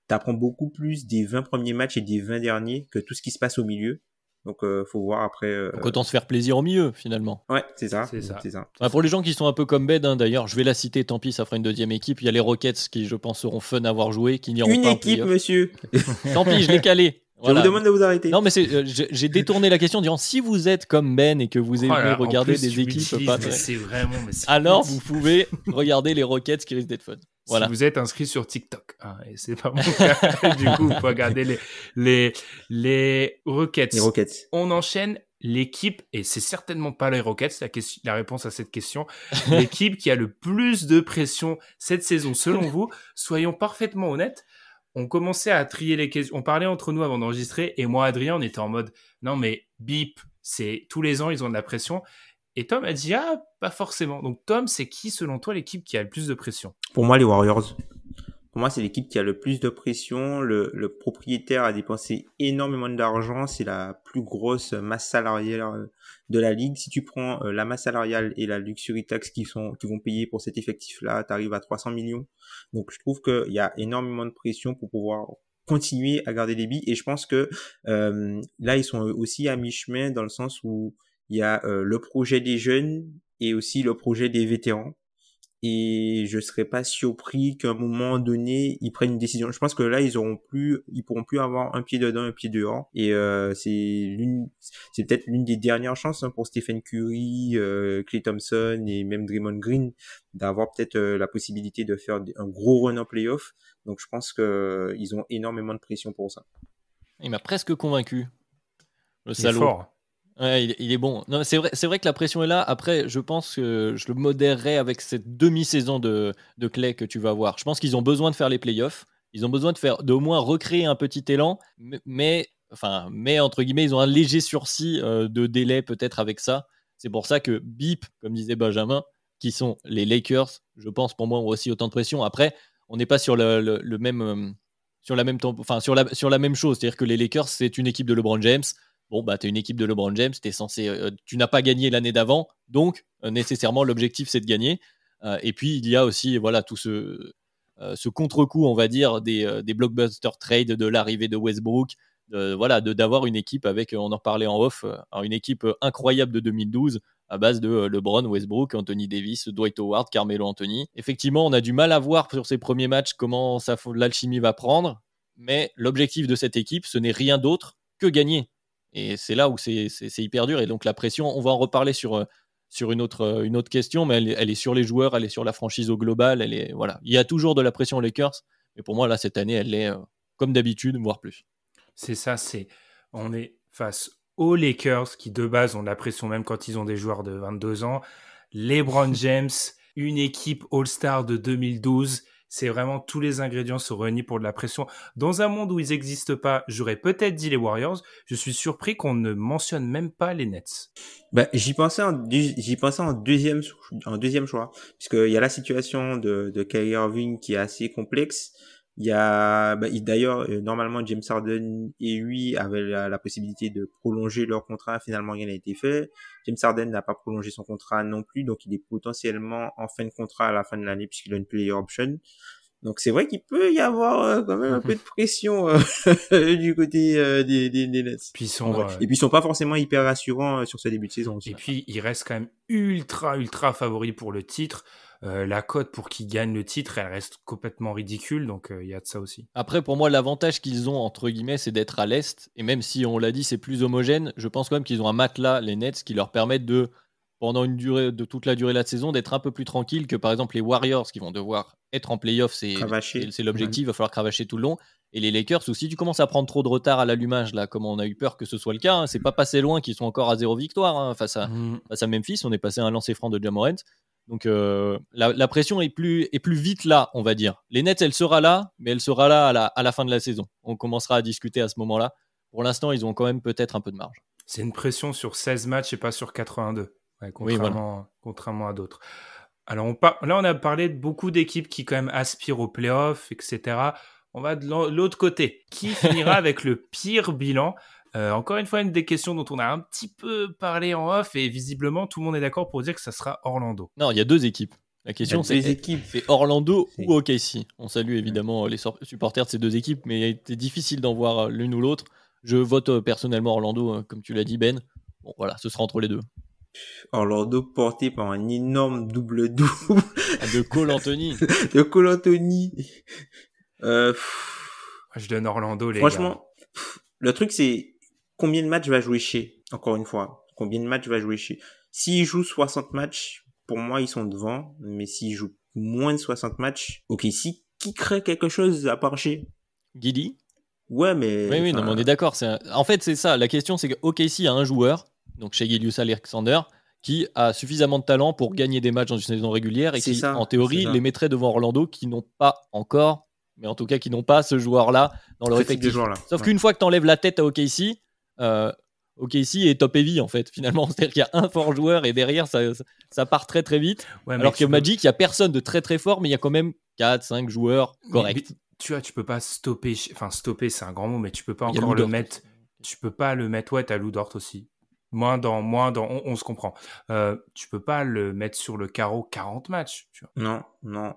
tu apprends beaucoup plus des 20 premiers matchs et des 20 derniers que tout ce qui se passe au milieu. Donc, euh, faut voir après. Euh... Donc, autant se faire plaisir au milieu, finalement. Ouais, c'est ça. C'est ça. ça. Bah, pour les gens qui sont un peu comme Ben, hein, d'ailleurs, je vais la citer, tant pis, ça fera une deuxième équipe. Il y a les Rockets qui, je pense, seront fun à avoir joué, qui n'iront pas. Une équipe, monsieur. (laughs) tant pis, je l'ai calé. Je vous demande de vous arrêter. Non, mais euh, j'ai détourné la question en disant si vous êtes comme Ben et que vous aimez oh regarder des équipes pas très... vraiment, alors vous pouvez regarder les Rockets qui risquent d'être fun. Voilà. Si vous êtes inscrit sur TikTok, hein, et c'est pas mon cas, (laughs) (laughs) du coup, vous pouvez regarder les, les, les Rockets. Les Rockets. On enchaîne l'équipe, et c'est certainement pas les Rockets, la, question, la réponse à cette question, (laughs) l'équipe qui a le plus de pression cette saison, selon vous. Soyons parfaitement honnêtes, on commençait à trier les questions. On parlait entre nous avant d'enregistrer et moi, Adrien, on était en mode non, mais bip, c'est tous les ans, ils ont de la pression. Et Tom a dit ah, pas forcément. Donc, Tom, c'est qui, selon toi, l'équipe qui a le plus de pression? Pour moi, les Warriors. Pour moi, c'est l'équipe qui a le plus de pression. Le, propriétaire a dépensé énormément d'argent. C'est la plus grosse masse salariale de la ligue. Si tu prends euh, la masse salariale et la luxury tax qui sont qui vont payer pour cet effectif-là, tu arrives à 300 millions. Donc, je trouve qu'il y a énormément de pression pour pouvoir continuer à garder les billes. Et je pense que euh, là, ils sont aussi à mi-chemin dans le sens où il y a euh, le projet des jeunes et aussi le projet des vétérans et je serais pas surpris qu'à un moment donné ils prennent une décision. Je pense que là ils auront plus, ils pourront plus avoir un pied dedans, un pied dehors et euh, c'est l'une, c'est peut-être l'une des dernières chances hein, pour Stephen Curry, euh, Clay Thompson et même Draymond Green d'avoir peut-être euh, la possibilité de faire un gros run en playoff. Donc je pense que ils ont énormément de pression pour ça. Il m'a presque convaincu. Le salaud. Il, est bon. Non, c'est vrai, c'est vrai que la pression est là. Après, je pense que je le modérerai avec cette demi-saison de, de Clay que tu vas voir. Je pense qu'ils ont besoin de faire les playoffs. Ils ont besoin de faire, d'au moins recréer un petit élan. Mais, enfin, mais entre guillemets, ils ont un léger sursis euh, de délai peut-être avec ça. C'est pour ça que BIP, comme disait Benjamin, qui sont les Lakers, je pense pour moi ont aussi autant de pression. Après, on n'est pas sur le, même, euh, sur la même, enfin sur la, sur la même chose. C'est-à-dire que les Lakers, c'est une équipe de LeBron James bon, bah, tu es une équipe de LeBron James, es censé, euh, tu n'as pas gagné l'année d'avant, donc euh, nécessairement l'objectif c'est de gagner. Euh, et puis il y a aussi voilà tout ce, ce contre-coup, on va dire, des, blockbuster trades de l'arrivée de Westbrook, voilà, d'avoir une équipe avec, on en parlait en off, une équipe incroyable de 2012 à base de LeBron, Westbrook, Anthony Davis, Dwight Howard, Carmelo Anthony. Effectivement, on a du mal à voir sur ces premiers matchs comment l'alchimie va prendre, mais l'objectif de cette équipe, ce n'est rien d'autre que gagner. Et c'est là où c'est hyper dur. Et donc la pression, on va en reparler sur, euh, sur une, autre, euh, une autre question, mais elle, est sur les joueurs, elle est sur la franchise au global. Elle est, voilà. Il y a toujours de la pression aux Lakers, mais pour moi, là, cette année, elle est euh, comme d'habitude, voire plus. C'est ça, c'est on est face aux Lakers qui de base ont de la pression même quand ils ont des joueurs de 22 ans. LeBron (laughs) James, une équipe All-Star de 2012 c'est vraiment tous les ingrédients se réunissent pour de la pression. Dans un monde où ils n'existent pas, j'aurais peut-être dit les Warriors. Je suis surpris qu'on ne mentionne même pas les Nets. Bah, j'y pensais en, j'y pensais en deuxième, en deuxième choix. Puisqu'il y a la situation de, de Kyrie Irving qui est assez complexe. Il y a, bah, d'ailleurs, euh, normalement, James Harden et lui avaient la, possibilité de prolonger leur contrat. Finalement, rien n'a été fait. James Harden n'a pas prolongé son contrat non plus, donc il est potentiellement en fin de contrat à la fin de l'année puisqu'il a une player option. Donc c'est vrai qu'il peut y avoir euh, quand même un (laughs) peu de pression euh, (laughs) du côté des, des, Nets. Puis sont, Et puis ils sont pas forcément hyper rassurants sur ce début de saison. Aussi. Et puis ils restent quand même ultra ultra favoris pour le titre. Euh, la cote pour qu'ils gagnent le titre, elle reste complètement ridicule, donc euh, il y a de ça aussi. Après, pour moi, l'avantage qu'ils ont, entre guillemets, c'est d'être à l'Est, et même si on l'a dit, c'est plus homogène, je pense quand même qu'ils ont un matelas, les Nets, qui leur permettent de pendant une durée de toute la durée de la saison d'être un peu plus tranquille que par exemple les Warriors qui vont devoir être en playoff, c'est c'est l'objectif, il va falloir cravacher tout le long. Et les Lakers aussi, tu commences à prendre trop de retard à l'allumage là, comme on a eu peur que ce soit le cas. Hein. C'est pas passé loin qu'ils sont encore à zéro victoire hein, face, à, mm. face à Memphis. On est passé à un lancer franc de Jamorant. Donc euh, la, pression est plus, est plus vite là, on va dire. Les Nets, elle sera là, mais elle sera là à la, à la fin de la saison. On commencera à discuter à ce moment-là. Pour l'instant, ils ont quand même peut-être un peu de marge. C'est une pression sur 16 matchs et pas sur 82, contrairement, contrairement à d'autres. Alors on là, on a parlé de beaucoup d'équipes qui quand même aspirent aux playoffs, etc. On va de l'autre côté. Qui finira (laughs) avec le pire bilan euh, Encore une fois, une des questions dont on a un petit peu parlé en off et visiblement tout le monde est d'accord pour dire que ça sera Orlando. Non, il y a deux équipes. La question c'est Orlando (laughs) ou OKC. On salue évidemment les supporters de ces deux équipes, mais il a été difficile d'en voir l'une ou l'autre. Je vote euh, personnellement Orlando, hein, comme tu l'as dit Ben. Bon voilà, ce sera entre les deux. Orlando porté par un énorme double-double. Ah, de Cole Anthony. (laughs) de Cole Anthony. Euh, je donne Orlando, les Franchement, le truc c'est combien de matchs va jouer chez Encore une fois, combien de matchs va jouer chez S'il joue 60 matchs, pour moi ils sont devant, mais s'il joue moins de 60 matchs, ok, si qui crée quelque chose à part chez Giddy Ouais, mais. Oui, oui, non, on est d'accord. En fait, c'est ça. La question, c'est que OKC a un joueur, donc chez Gilius Alexander, qui a suffisamment de talent pour gagner des matchs dans une saison régulière et qui, en théorie, les mettrait devant Orlando qui n'ont pas encore, mais en tout cas qui n'ont pas ce joueur-là dans leur effectif. Sauf qu'une fois que tu enlèves la tête à OKC, euh, OKC est top heavy en fait, finalement. (laughs) C'est-à-dire qu'il y a un fort joueur et derrière, ça, ça part très très vite. Alors que Magic, il n'y a personne de très très fort, mais il y a quand même 4, 5 joueurs corrects tu vois, tu peux pas stopper, enfin stopper c'est un grand mot, mais tu peux pas encore le mettre, tu peux pas le mettre, ouais, t'as Lou Dort aussi. Moins dans, moins dans, on, se comprend. Euh, tu peux pas le mettre sur le carreau 40 matchs. Tu vois. Non, non,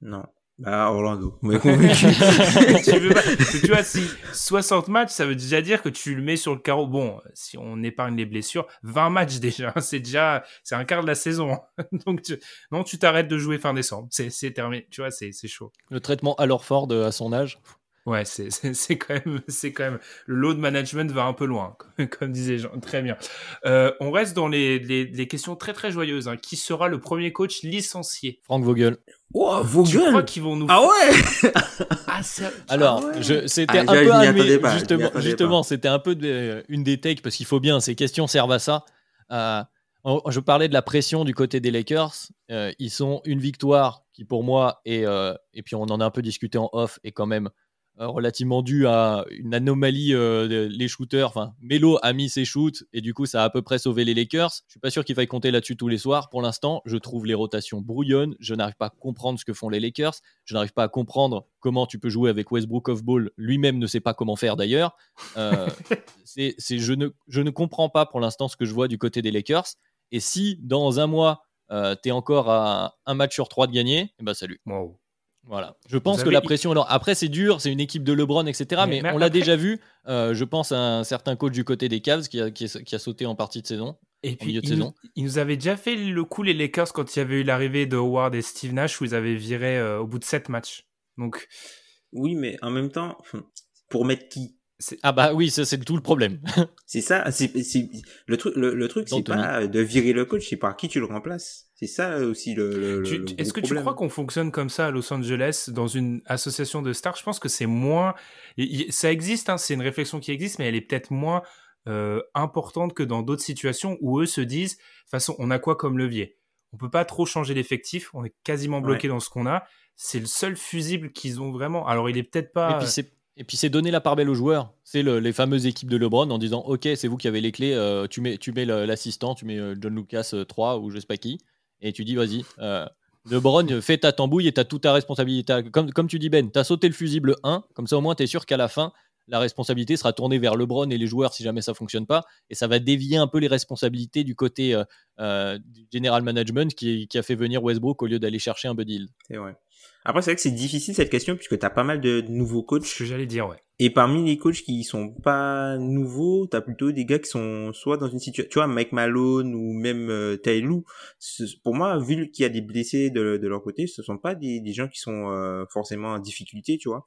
non. Bah, Orlando. (laughs) tu, veux pas, tu vois, si 60 matchs, ça veut déjà dire que tu le mets sur le carreau. Bon, si on épargne les blessures, 20 matchs déjà, (laughs) c'est déjà, c'est un quart de la saison. (laughs) Donc, tu, non, tu t'arrêtes de jouer fin décembre. C'est, c'est terminé. Tu vois, c'est, c'est chaud. Le traitement à Ford à son âge. Ouais, c'est, c'est, quand même, c'est quand même, le load management va un peu loin, comme, disait Jean. Très bien. Euh, on reste dans les, les, questions très très joyeuses. Hein. Qui sera le premier coach licencié? Frank Vogel. Oh, Vogel. Tu crois qu'ils vont nous. Ah ouais. (laughs) ah, Alors, c'était ah, un peu un justement, justement, c'était un peu de, une des takes parce qu'il faut bien. Ces questions servent à ça. Euh, je parlais de la pression du côté des Lakers. Euh, ils sont une victoire qui, pour moi, est, et puis on en a un peu discuté en off, est quand même euh, relativement dû à une anomalie euh, les shooters. Enfin, Melo a mis ses shoots et du coup, ça a à peu près sauvé les Lakers. Je suis pas sûr qu'il faille compter là-dessus tous les soirs. Pour l'instant, je trouve les rotations brouillonnes. Je n'arrive pas à comprendre ce que font les Lakers. Je n'arrive pas à comprendre comment tu peux jouer avec Westbrook off ball. Lui-même ne sait pas comment faire d'ailleurs. Euh, (laughs) c'est, je, ne, je ne comprends pas pour l'instant ce que je vois du côté des Lakers. Et si dans un mois, tu es encore à un match sur trois de gagner, eh ben salut. Wow. Voilà. Je pense que la pression. Alors, après, c'est dur, c'est une équipe de LeBron, etc. Mais, on l'a déjà vu. Euh, je pense à un certain coach du côté des Cavs qui a, qui, a, sauté en partie de saison. Et puis, milieu de il, saison. Nous, il nous avait déjà fait le coup, les Lakers, quand il y avait eu l'arrivée de Howard et Steve Nash, où ils avaient viré euh, au bout de 7 matchs. Donc. Oui, mais en même temps, pour mettre qui? Ah bah oui, c'est tout le problème. (laughs) c'est ça, c'est le truc, le, truc, c'est pas de virer le coach, c'est par qui tu le remplaces. C'est ça aussi le. Est-ce que tu crois qu'on fonctionne comme ça à Los Angeles dans une association de stars? Je pense que c'est moins. Ça existe, hein, c'est une réflexion qui existe, mais elle est peut-être moins euh, importante que dans d'autres situations où eux se disent, de toute façon, on a quoi comme levier? On peut pas trop changer l'effectif, on est quasiment bloqué dans ce qu'on a. C'est le seul fusible qu'ils ont vraiment. Alors il est peut-être pas. Et puis c'est donner la part belle aux joueurs. C'est les fameuses équipes de LeBron en disant Ok, c'est vous qui avez les clés, euh, tu mets, l'assistant, tu mets euh, John Lucas 3 euh, ou je qui, et tu dis Vas-y, LeBron, fais ta tambouille et tu toute ta responsabilité. Comme, tu dis Ben, tu as sauté le fusible 1, comme ça au moins tu es sûr qu'à la fin, la responsabilité sera tournée vers LeBron et les joueurs si jamais ça fonctionne pas. Et ça va dévier un peu les responsabilités du côté du general management qui, a fait venir Westbrook au lieu d'aller chercher un Buddy. Et ouais. Après, c'est vrai que c'est difficile cette question puisque tu as pas mal de nouveaux coachs. Ce que j'allais dire, ouais. Et parmi les coachs qui sont pas nouveaux, tu as plutôt des gars qui sont soit dans une situation, tu vois, Mike Malone ou même euh. Pour moi, vu qu'il y a des blessés de, de leur côté, ce sont pas des, des gens qui sont euh, forcément en difficulté, tu vois.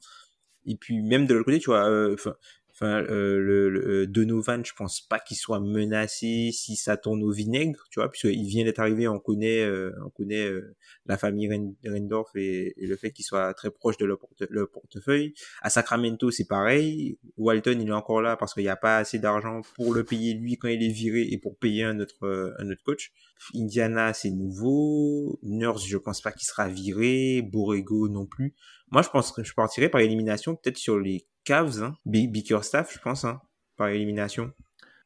Et puis même de l'autre côté, tu vois, euh, Enfin, euh, le, le, Donovan, je pense pas qu'il soit menacé si ça tourne au vinaigre, tu vois, puisqu'il vient d'être arrivé, on connaît, on connaît la famille Rendorf et, le fait qu'il soit très proche de leur, portefeuille. À Sacramento, c'est pareil. Walton, il est encore là parce qu'il n'y a pas assez d'argent pour le payer lui quand il est viré et pour payer un autre, un autre coach. Indiana, c'est nouveau. Nurse, je pense pas qu'il sera viré. Borrego non plus. Moi, je pense que je partirais par élimination, peut-être sur les Cavs, hein. Bickerstaff, je pense, hein, par élimination.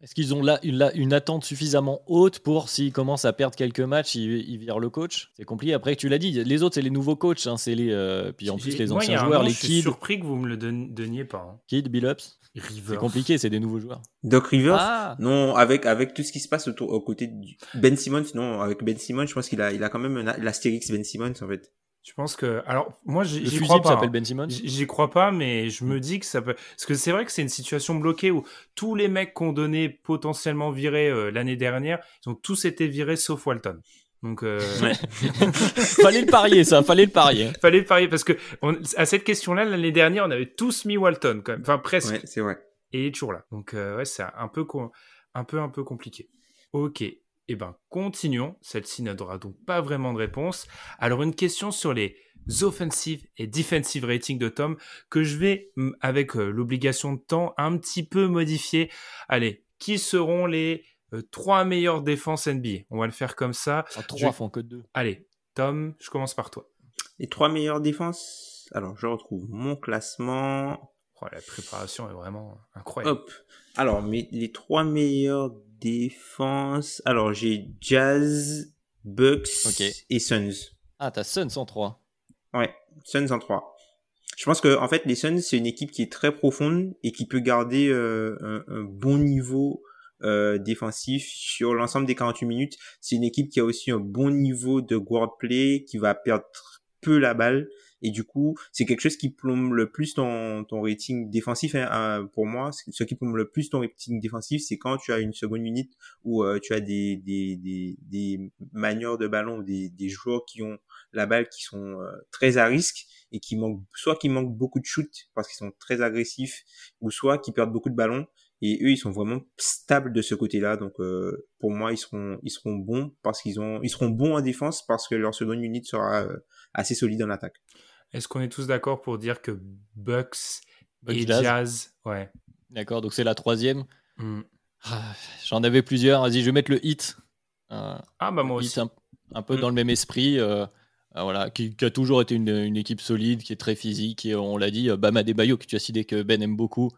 Est-ce qu'ils ont là une, une, attente suffisamment haute pour s'ils commencent à perdre quelques matchs, ils, virent le coach? C'est compliqué. Après, tu l'as dit, les autres, c'est les nouveaux coachs. Hein, c'est les, euh, puis en plus, les anciens joueurs, les kids. Je suis surpris que vous me le donniez pas. Hein. Kid, Billups C'est compliqué, c'est des nouveaux joueurs. Doc Rivers? Ah. Non, avec, avec tout ce qui se passe autour, aux côtés de Ben Simmons, non, avec Ben Simmons, je pense qu'il a, il a quand même l'astérix Ben Simmons, en fait. Je pense que. Alors, moi, j'y crois pas. s'appelle Ben Simmons J'y crois pas, mais je me dis que ça peut. Parce que c'est vrai que c'est une situation bloquée où tous les mecs qu'on donnait potentiellement virés euh, l'année dernière, ils ont tous été virés sauf Walton. Donc, euh... (laughs) fallait le parier, ça, fallait le parier. (laughs) fallait le parier parce que à cette question-là, l'année dernière, on avait tous mis Walton quand même, enfin presque. Ouais, c'est vrai. Et il est toujours là. Donc, euh, ouais, c'est un peu, un peu, un peu compliqué. Ok. Eh ben, continuons. Celle-ci n'aura donc pas vraiment de réponse. Alors, une question sur les offensive et defensive ratings de Tom que je vais, avec euh, l'obligation de temps, un petit peu modifier. Allez, qui seront les euh, trois meilleures défenses NBA On va le faire comme ça. Ah, trois font que deux. Allez, Tom, je commence par toi. Les trois meilleures défenses? Alors, je retrouve mon classement. Oh, la préparation est vraiment incroyable. Hop. Alors, les trois meilleures défense. Alors, j'ai Jazz, Bucks et Suns. Ah, t'as Suns en 3. Ouais, Suns en 3. Je pense que en fait, les Suns, c'est une équipe qui est très profonde et qui peut garder euh, un, bon niveau euh, défensif sur l'ensemble des 48 minutes. C'est une équipe qui a aussi un bon niveau de guard play, qui va perdre peu la balle et du coup, c'est quelque chose qui plombe le plus ton, ton rating défensif. Hein, euh, pour moi, ce qui plombe le plus ton rating défensif, c'est quand tu as une seconde minute où euh, tu as des, des, des, des manières de ballon, des, des joueurs qui ont la balle qui sont euh, très à risque et qui manquent, soit qui manquent beaucoup de shoot parce qu'ils sont très agressifs, ou soit qui perdent beaucoup de ballons. Et eux, ils sont vraiment stables de ce côté-là. Donc, pour moi, ils seront, ils seront bons parce qu'ils ont, ils seront bons en défense parce que leur seconde unité sera assez solide en attaque. Est-ce qu'on est tous d'accord pour dire que Bucks, et Jazz, ouais. D'accord, donc c'est la troisième. Hmm. Ah, j'en avais plusieurs. Vas-y, je vais mettre le hit. ah bah moi aussi. Un, peu hmm. dans le même esprit. Euh, euh, voilà, qui, a toujours été une, équipe solide, qui est très physique. Et on l'a dit, euh, Bama Bayo, que tu as cité que Ben aime beaucoup,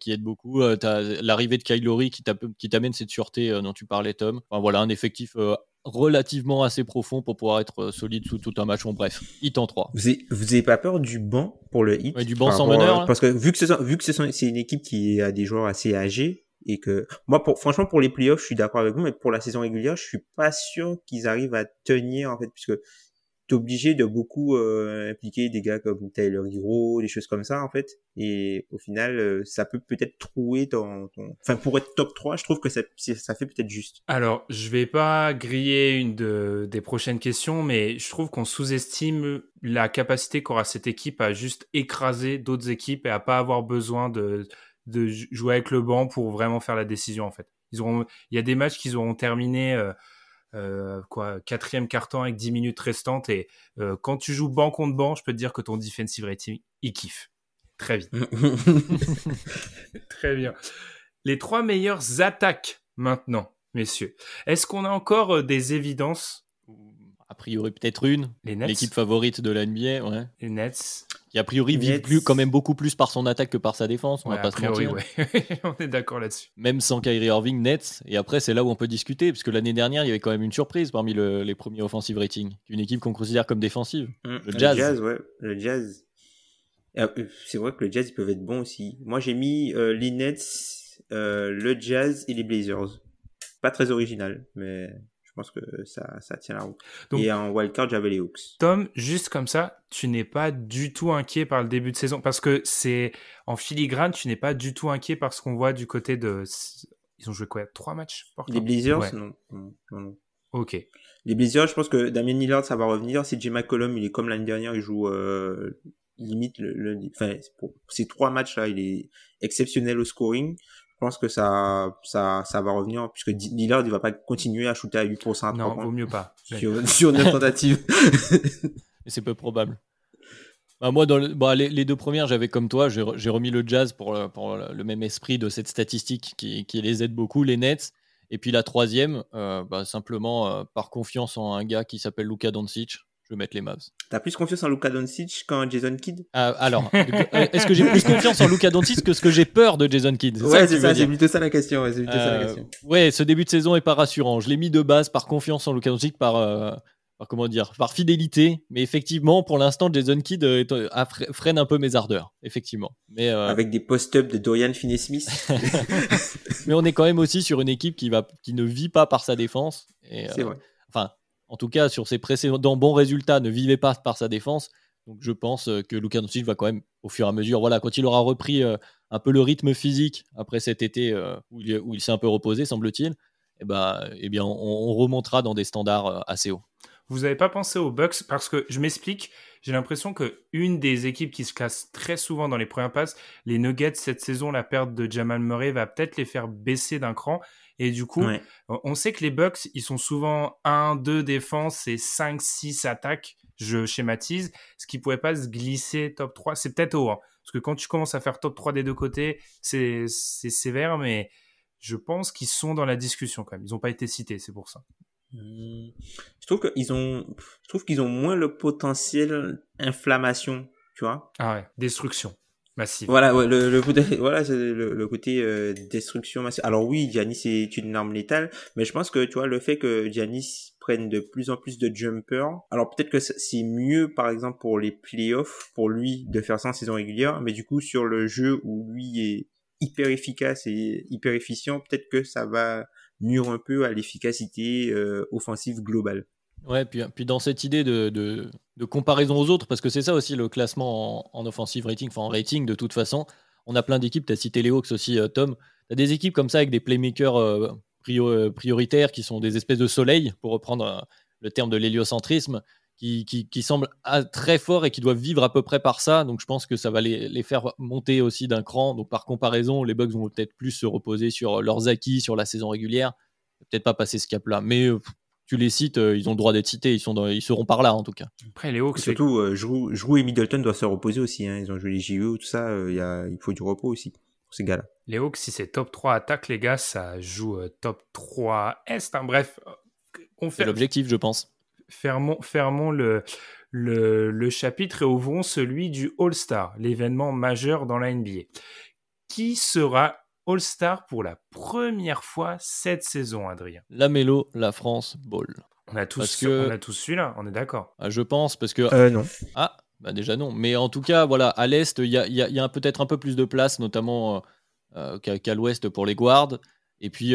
qui aide beaucoup. as l'arrivée de Kylori qui t'amène cette sûreté dont tu parlais, Tom. Enfin, voilà, un effectif relativement assez profond pour pouvoir être euh, solide sous tout un match. Bon, bref, hit en 3. Vous avez, pas peur du banc pour le hit? Du banc sans meneur Parce que vu que, vu que c'est une équipe qui a des joueurs assez âgés, et que moi pour franchement pour les playoffs je suis d'accord avec vous mais pour la saison régulière je suis pas sûr qu'ils arrivent à tenir en fait puisque obligé de beaucoup euh, impliquer des gars comme Taylor Hero, des choses comme ça en fait. Et au final, euh, ça peut peut-être trouer ton, Enfin, pour être top 3, je trouve que ça, ça fait peut-être juste. Alors, je vais pas griller une de, des prochaines questions, mais je trouve qu'on sous-estime la capacité qu'aura cette équipe à juste écraser d'autres équipes et à pas avoir besoin de, de jouer avec le banc pour vraiment faire la décision en fait. Ils auront, il y a des matchs qu'ils auront terminé... Euh, euh, quoi, quatrième carton avec 10 minutes restantes. Et euh, quand tu joues banc contre banc, je peux te dire que ton defensive rating, il kiffe. Très vite. (laughs) Très bien. Les trois meilleures attaques maintenant, messieurs. Est-ce qu'on a encore euh, des évidences? A priori, peut-être une. L'équipe favorite de la NBA, ouais. Les Nets qui a priori vit plus, quand même beaucoup plus par son attaque que par sa défense. On va pas se mentir. (laughs) on est d'accord là-dessus. Même sans Kyrie Irving, Nets. Et après, c'est là où on peut discuter, parce que l'année dernière, il y avait quand même une surprise parmi les premiers offensive ratings. Une équipe qu'on considère comme défensive. Mm. le Jazz. Le Jazz, ouais. Le Jazz. Euh, c'est vrai que le Jazz, ils peuvent être bons aussi. Moi, j'ai mis euh, les Nets, euh, le Jazz et les Blazers. Pas très original, mais pense que ça, ça tient la route. et en wildcard, j'avais les Hawks. Tom, juste comme ça, tu n'es pas du tout inquiet par le début de saison parce que c'est en filigrane, tu n'es pas du tout inquiet par ce qu'on voit du côté de. Ils ont joué quoi Trois matchs Les Blazers non. Ok. Les Blazers, je pense que Damien Lillard, ça va revenir. Si Jay McCollum, il est comme l'année dernière, il joue. Euh, limite le, enfin pour ces trois matchs là il est exceptionnel au scoring je pense que ça ça ça va revenir puisque Lillard il va pas continuer à shooter à 8% à 3 non vaut mieux pas. (laughs) Sur, sur 9 tentatives. (laughs) C'est peu probable. Bah, moi, dans bah, les, deux premières, j'avais comme toi, j'ai remis le jazz pour, pour, le même esprit de cette statistique qui, qui, les aide beaucoup, les Nets. Et puis la troisième, euh, bah, simplement euh, par confiance en un gars qui s'appelle Luka Doncic, je vais mettre les Mavs. T'as plus confiance en Luka Doncic qu'en Jason Kidd? Ah, Alors, euh, est-ce que j'ai plus confiance en Luka Doncic que ce que j'ai peur de Jason Kidd? Ouais, c'est ça, c'est plutôt ça la question. Ouais, ouais, ce début de saison est pas rassurant. Je l'ai mis de base par confiance en Luka Doncic, par, comment dire, par fidélité. Mais effectivement, pour l'instant, Jason Kidd freine un peu mes ardeurs, effectivement. Mais avec des post-up de Dorian Finney-Smith. (laughs) mais on est quand même aussi sur une équipe qui va, qui ne vit pas par sa défense. C'est vrai. Enfin, en tout cas, sur ses précédents bons résultats, ne vivait pas par sa défense. Donc je pense euh, que Luka Doncic va quand même, au fur et à mesure, voilà, quand il aura repris euh, un peu le rythme physique après cet été euh, où il, s'est un peu reposé, semble-t-il, eh ben, eh bien, on, remontera dans des standards assez hauts. Vous n'avez pas pensé aux Bucks? Parce que je m'explique. J'ai l'impression que une des équipes qui se classe très souvent dans les premières passes, les Nuggets cette saison, la perte de Jamal Murray va peut-être les faire baisser d'un cran. Et du coup, on sait que les Bucks, ils sont souvent 1, 2 défense et 5, 6 attaques. Je schématise. Ce qui pourrait pas se glisser top 3, c'est peut-être haut. Hein. parce que quand tu commences à faire top 3 des deux côtés, c'est sévère, mais je pense qu'ils sont dans la discussion quand même. Ils n'ont pas été cités, c'est pour ça. Mmh. Je trouve qu'ils ont, je trouve qu'ils ont moins le potentiel inflammation, tu vois. Ah ouais, destruction. Voilà, le, le, (laughs) voilà, c'est le, côté euh, destruction massive. Alors oui, Giannis est une arme létale, mais je pense que tu vois le fait que Giannis prenne de plus en plus de jumpers. Alors peut-être que c'est mieux, par exemple pour les playoffs, pour lui de faire ça en saison régulière, mais du coup sur le jeu où lui est hyper efficace et hyper efficient, peut-être que ça va nuire un peu à l'efficacité euh, offensive globale. Ouais, puis, puis dans cette idée de, de, comparaison aux autres, parce que c'est ça aussi le classement en, offensive rating, enfin en rating de toute façon. On a plein d'équipes, tu as cité les Hawks aussi, euh, Tom. Tu as des équipes comme ça avec des playmakers euh, euh, prioritaires qui sont des espèces de soleil, pour reprendre le terme de l'héliocentrisme, qui, qui, semblent ah, très forts et qui doivent vivre à peu près par ça. Donc je pense que ça va les, les faire monter aussi d'un cran. Donc par comparaison, les Bucks vont peut-être plus se reposer sur leurs acquis sur la saison régulière. Peut-être pas passer ce cap-là. Mais tu les cites, euh, ils ont le droit d'être cités, ils, sont ils seront par là en tout cas. Après, les Hawks. Surtout, euh, et Middleton doivent se reposer aussi. Hein. Ils ont joué les JO, tout ça. Euh, y il faut du repos aussi pour ces gars-là. Les Hawks, si c'est top 3 attaque, les gars, ça joue euh, top 3 Est. Hein. Bref, on fait. C'est l'objectif, je pense. Fermons, fermons le, le, le chapitre et ouvrons celui du All-Star, l'événement majeur dans la NBA. Qui sera All-Star pour la première fois cette saison, Adrien. La Mélo, la France, Ball. On a tous, on a tous celui-là, on est d'accord. Ah, je pense, parce que. Euh, non. Ah, bah déjà non. Mais en tout cas, voilà, à l'Est, il y a, y a peut-être un peu plus de place, notamment euh, euh, qu'à l'Ouest pour les guards. Et puis,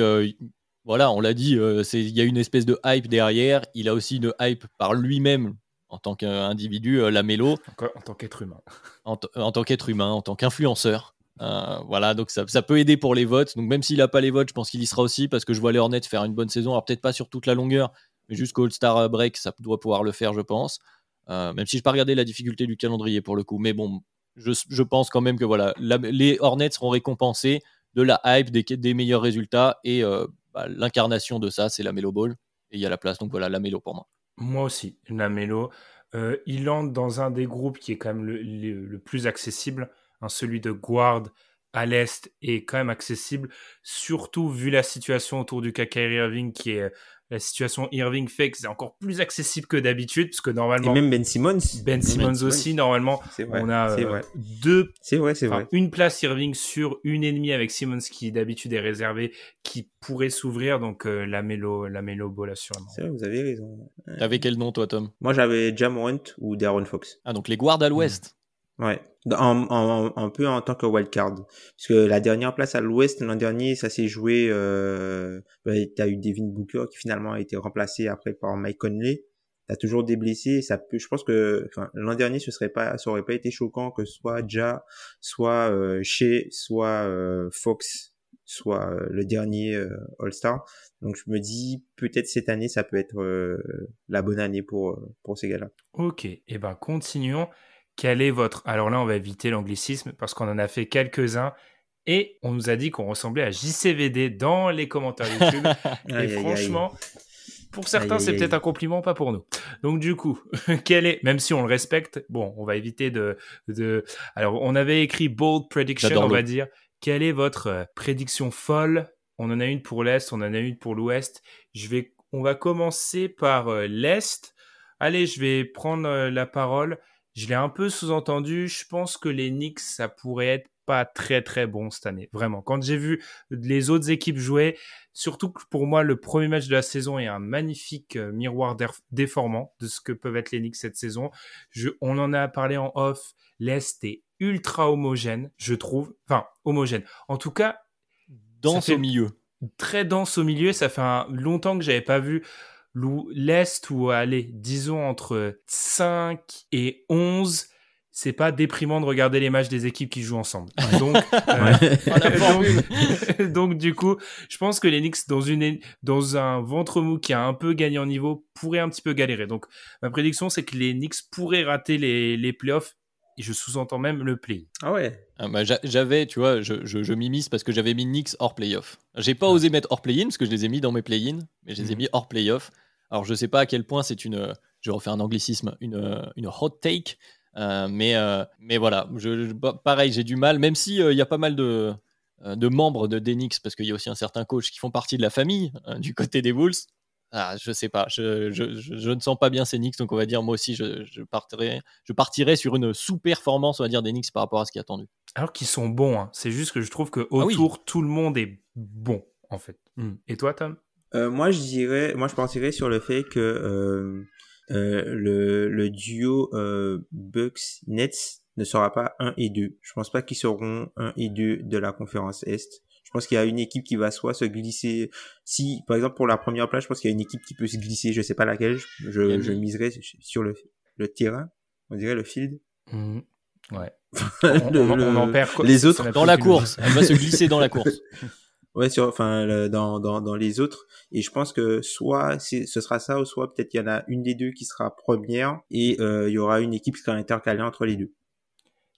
voilà, on l'a dit, il y a une espèce de hype derrière. Il a aussi une hype par lui-même en tant qu'individu, la Mélo. En, tant qu'être humain. En, en tant qu'être humain, en tant qu'influenceur. Euh, voilà, donc ça, peut aider pour les votes. Donc même s'il n'a pas les votes, je pense qu'il y sera aussi parce que je vois les Hornets faire une bonne saison. Alors peut-être pas sur toute la longueur, mais jusqu'au All-Star Break, ça doit pouvoir le faire, je pense. Euh, même si je n'ai pas regardé la difficulté du calendrier pour le coup. Mais bon, je, pense quand même que voilà, les Hornets seront récompensés de la hype, des, meilleurs résultats. Et euh, bah, l'incarnation de ça, c'est la Melo Ball. Et il y a la place, donc voilà, la Melo pour moi. Moi aussi, la Melo. il entre dans un des groupes qui est quand même le plus accessible celui de Guard à l'Est est quand même accessible, surtout vu la situation autour du cas Irving, qui est la situation Irving fait que c'est encore plus accessible que d'habitude, parce que normalement... Et même Ben Simmons. Ben Simmons aussi, normalement, on a euh, deux... C'est vrai, c'est vrai. Une place Irving sur une ennemie avec Simmons qui d'habitude est réservée, qui pourrait s'ouvrir, donc euh, la Melo, la Melo Ball assurément. C'est vrai, vous avez raison. T'avais quel nom toi, Tom? Moi j'avais Jamorant ou Darren Fox. Ah, donc les guards à l'ouest. Ouais, un peu en tant que wildcard. Parce que la dernière place à l'ouest, l'an dernier, ça s'est joué... Euh, bah, t'as eu Devin Booker qui finalement a été remplacé après par Mike Conley. T'as toujours des blessés. Ça peut, je pense que l'an dernier, ce serait pas, ça aurait pas été choquant que soit Ja, soit euh, Shea, soit euh, Fox, soit euh, le dernier euh, All-Star. Donc je me dis peut-être cette année, ça peut être la bonne année pour pour ces gars-là. Ok, et eh ben continuons. Quel est votre... Alors là, on va éviter l'anglicisme parce qu'on en a fait quelques-uns et on nous a dit qu'on ressemblait à JCVD dans les commentaires YouTube. (laughs) et Aïe, aïe, aïe. franchement, pour certains, c'est peut-être un compliment, pas pour nous. Donc du coup, (laughs) quel est, même si on le respecte, bon, on va éviter de, de... Alors, on avait écrit bold prediction, on va dire. Quelle est votre euh, prédiction folle? On en a une pour l'Est, on en a une pour l'Ouest. Je vais, on va commencer par euh, l'Est. Allez, je vais prendre euh, la parole. Je l'ai un peu sous-entendu. Je pense que les Knicks, ça pourrait être pas très très bon cette année. Vraiment. Quand j'ai vu les autres équipes jouer, surtout que pour moi, le premier match de la saison est un magnifique euh, miroir déf- déformant de ce que peuvent être les Knicks cette saison. Je, on en a parlé en off. L'Est est ultra homogène, je trouve. Enfin, homogène. En tout cas, fait- au milieu. très dense au milieu. Ça fait un, longtemps que j'avais pas vu l'Est où, allez, disons entre 5 et 11. C'est pas déprimant de regarder les matchs des équipes qui jouent ensemble. Donc, euh, (laughs) donc, (laughs) donc, du coup, je pense que les Knicks, dans, une, dans un ventre mou qui a un peu gagné en niveau, pourraient un petit peu galérer. Donc, ma prédiction, c'est que les Knicks pourraient rater les, les playoffs. Et je sous-entends même le play. Ah ouais. Ah, bah, j'a- j'avais, tu vois, je, je, je m'immisce parce que j'avais mis Knicks hors playoff. J'ai pas osé mettre hors play-in parce que je les ai mis dans mes play-in, mais je les ai Mhm. mis hors playoff. Alors je sais pas à quel point c'est une, je refaire un anglicisme, une, une hot take, euh, mais, euh, mais voilà, je, je- bah, pareil, j'ai du mal, même si euh, il y a pas mal de, de membres de Denix, parce qu'il y a aussi un certain coach qui font partie de la famille du côté des Bulls. Ah, je sais pas, je, je, ne sens pas bien ces Knicks, donc on va dire moi aussi je, je, partirai, je partirai sur une sous-performance, on va dire, des Knicks par rapport à ce qui est attendu. Alors qu'ils sont bons, hein. c'est juste que je trouve que Ah oui. autour tout le monde est bon en fait. Hmm. Et toi, Tom? Euh, moi, je dirais, moi, je partirais sur le fait que euh, euh, le, le duo euh, Bucks Nets ne sera pas 1 et 2. Je pense pas qu'ils seront 1 et 2 de la conférence Est. Je pense qu'il y a une équipe qui va soit se glisser. Si, par exemple, pour la première place, je pense qu'il y a une équipe qui peut se glisser. Je sais pas laquelle. Je, je, je miserais sur le, le terrain. On dirait le field. Ouais. (laughs) On, Le- on- on le- en perd quoi. les autres Dans la course, elle va se glisser dans la course. (laughs) Ouais, sur, enfin, le- dans, dans, dans les autres. Et je pense que soit ce sera ça, ou soit peut-être il y en a une des deux qui sera première, et euh, il y aura une équipe qui sera intercalée entre les deux.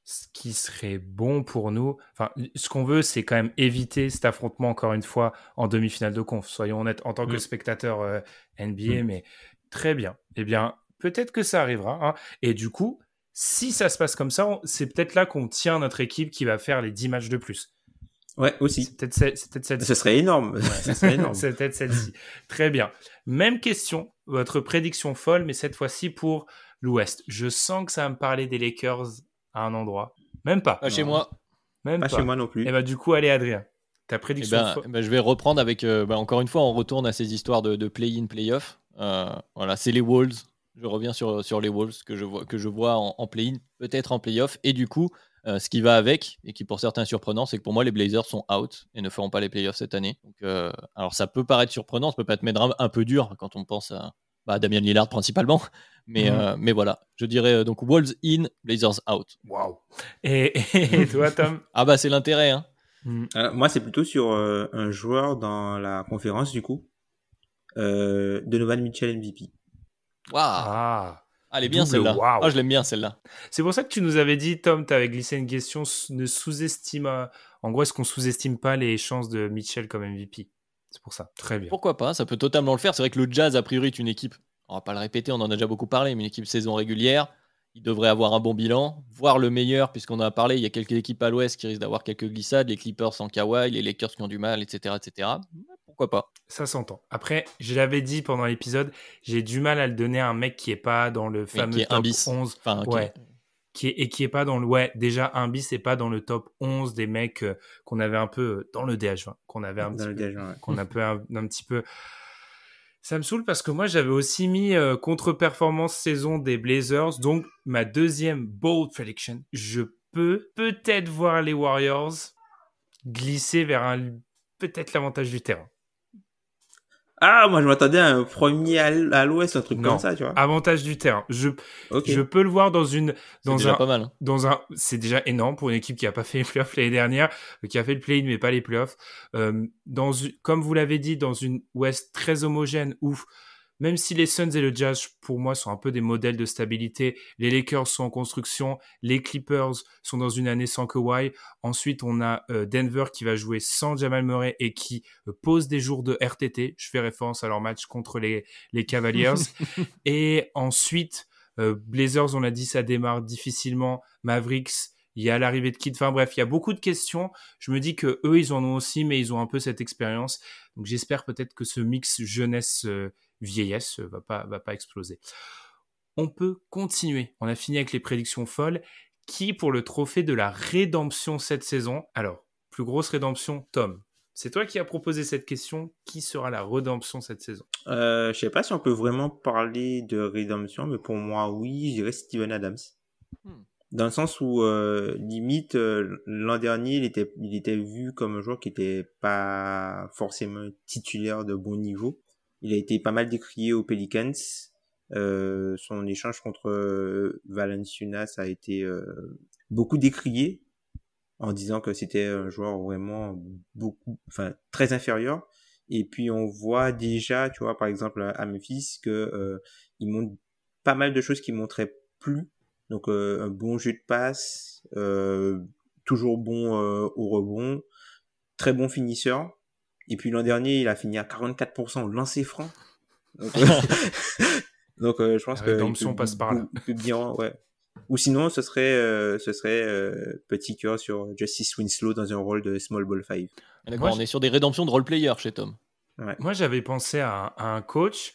ce qui serait bon pour nous. Enfin, ce qu'on veut, c'est quand même éviter cet affrontement encore une fois en demi-finale de conf. Soyons honnêtes en tant que Mm. spectateur euh, NBA, Mm. mais très bien. Eh bien, peut-être que ça arrivera. hein. Et du coup, si ça se passe comme ça, on- c'est peut-être là qu'on tient notre équipe qui va faire les 10 matchs de plus. Ouais, aussi. C'est peut-être celle- c'est peut-être celle-ci. Ce serait énorme. Ce serait énorme. (laughs) C'est peut-être celle-ci. Très bien. Même question, votre prédiction folle, mais cette fois-ci pour l'Ouest. Je sens que ça va me parler des Lakers à un endroit. Même pas. Pas chez moi. Même Pas pas. chez moi non plus. Et bah du coup, allez Adrien. Ta Eh prédiction ben, folle. eh ben, je vais reprendre avec, euh, bah, encore une fois, on retourne à ces histoires de, de play-in, play-off. Euh, voilà, c'est les Wolves. Je reviens sur, sur les Wolves que je vois, que je vois en, en play-in, peut-être en play-off. Et du coup, euh, ce qui va avec, et qui pour certains est surprenant, c'est que pour moi, les Blazers sont out et ne feront pas les play-offs cette année. Donc, euh, alors ça peut paraître surprenant, ça peut te mettre un, un peu dur quand on pense à bah, Damien Lillard principalement. (laughs) Mais, Mhm. euh, mais voilà, je dirais donc Wolves in, Blazers out. Waouh. Et, et toi, Tom? Ah bah c'est l'intérêt, hein. Hmm. Euh, moi, c'est plutôt sur euh, un joueur dans la conférence, du coup. Euh, Donovan Mitchell MVP. Waouh Ah. Elle est bien celle-là. Ah, je l'aime bien celle-là. C'est pour ça que tu nous avais dit, Tom, tu avais glissé une question, ne sous-estime. euh, En gros, est-ce qu'on sous-estime pas les chances de Mitchell comme MVP C'est pour ça. Très bien. Pourquoi pas Ça peut totalement le faire. C'est vrai que le Jazz, a priori, est une équipe, on va pas le répéter, on en a déjà beaucoup parlé, mais une équipe saison régulière. Il devrait avoir un bon bilan, voire le meilleur, puisqu'on en a parlé. Il y a quelques équipes à l'ouest qui risquent d'avoir quelques glissades, les Clippers sans Kawhi, les Lakers qui ont du mal, etc. etc. Pourquoi pas Ça s'entend. Après, je l'avais dit pendant l'épisode, j'ai du mal à le donner à un mec qui est pas dans le fameux qui est un top bis. 11. Enfin, qui- Ouais. Qui est, et qui est pas dans le ouais déjà un bis et pas dans le top 11 des mecs euh, qu'on avait un peu euh, dans le DH20 qu'on avait un Dans petit le peu DH20, ouais. qu'on a peu un, un petit peu ça me saoule parce que moi j'avais aussi mis euh, contre-performance saison des Blazers donc ma deuxième bold prediction je peux peut-être voir les Warriors glisser vers un peut-être l'avantage du terrain Ah, moi, je m'attendais à un premier à l'ouest, un truc Non. comme ça, tu vois. avantage du terrain je je peux le voir dans une C'est dans déjà un pas mal. hein. dans un, c'est déjà énorme pour une équipe qui a pas fait les playoffs l'année dernière, euh, qui a fait le play-in mais pas les playoffs. Euh, dans une- comme vous l'avez dit, dans une Ouest très homogène où même si les Suns et le Jazz, pour moi, sont un peu des modèles de stabilité, les Lakers sont en construction, les Clippers sont dans une année sans Kawhi. Ensuite, on a euh, Denver qui va jouer sans Jamal Murray et qui euh, pose des jours de RTT. Je fais référence à leur match contre les, les Cavaliers. (laughs) et ensuite, euh, Blazers, on l'a dit, ça démarre difficilement. Mavericks, il y a l'arrivée de Kid. Enfin bref, il y a beaucoup de questions. Je me dis que eux, ils en ont aussi, mais ils ont un peu cette expérience. Donc j'espère peut-être que ce mix jeunesse vieillesse va pas, va pas exploser. On peut continuer. On a fini avec les prédictions folles. Qui pour le trophée de la rédemption cette saison? Alors, plus grosse rédemption, Tom. C'est toi qui as proposé cette question. Qui sera la rédemption cette saison? Euh, Je sais pas si on peut vraiment parler de rédemption, mais pour moi, oui, je dirais Steven Adams. Hmm. Dans le sens où, euh, limite, euh, l'an dernier, il était, il était vu comme un joueur qui n'était pas forcément titulaire de bon niveau. Il a été pas mal décrié aux Pelicans. Euh, son échange contre euh, Valenciunas a été euh, beaucoup décrié en disant que c'était un joueur vraiment beaucoup, enfin très inférieur. Et puis on voit déjà, tu vois, par exemple à Memphis que euh, il montre pas mal de choses qui montraient plus. Donc un bon jeu de passe, toujours bon au rebond, très bon finisseur. Et puis l'an dernier, il a fini à 44% au lancer franc. Donc, (laughs) (laughs) euh, euh, je pense que rédemption passe par là. Bien, ouais. Ou sinon, ce serait, euh, ce serait petit cœur sur Justice Winslow dans un rôle de Small Ball 5. D'accord, on est sur des rédemptions de role-player chez Tom. Moi, j'avais pensé à, un coach.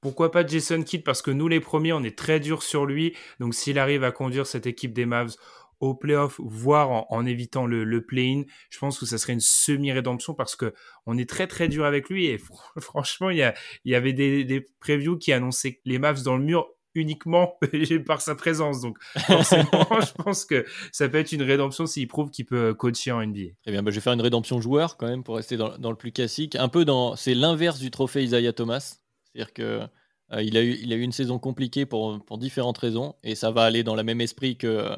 Pourquoi pas Jason Kidd? Parce que nous, les premiers, on est très dur sur lui. Donc, s'il arrive à conduire cette équipe des Mavs au playoff, voire en, évitant le, play-in, je pense que ça serait une semi-rédemption parce que on est très très dur avec lui et (laughs) franchement, il y, il y avait des, des previews qui annonçaient les Mavs dans le mur uniquement (laughs) par sa présence. Donc forcément, (laughs) je pense que ça peut être une rédemption s'il prouve qu'il peut coacher en NBA. Très bien, bah, je vais faire une rédemption joueur quand même pour rester dans, le plus classique. Un peu dans, c'est l'inverse du trophée Isaiah Thomas, c'est-à-dire que euh, il, a eu, il a eu une saison compliquée pour, pour différentes raisons et ça va aller dans le même esprit que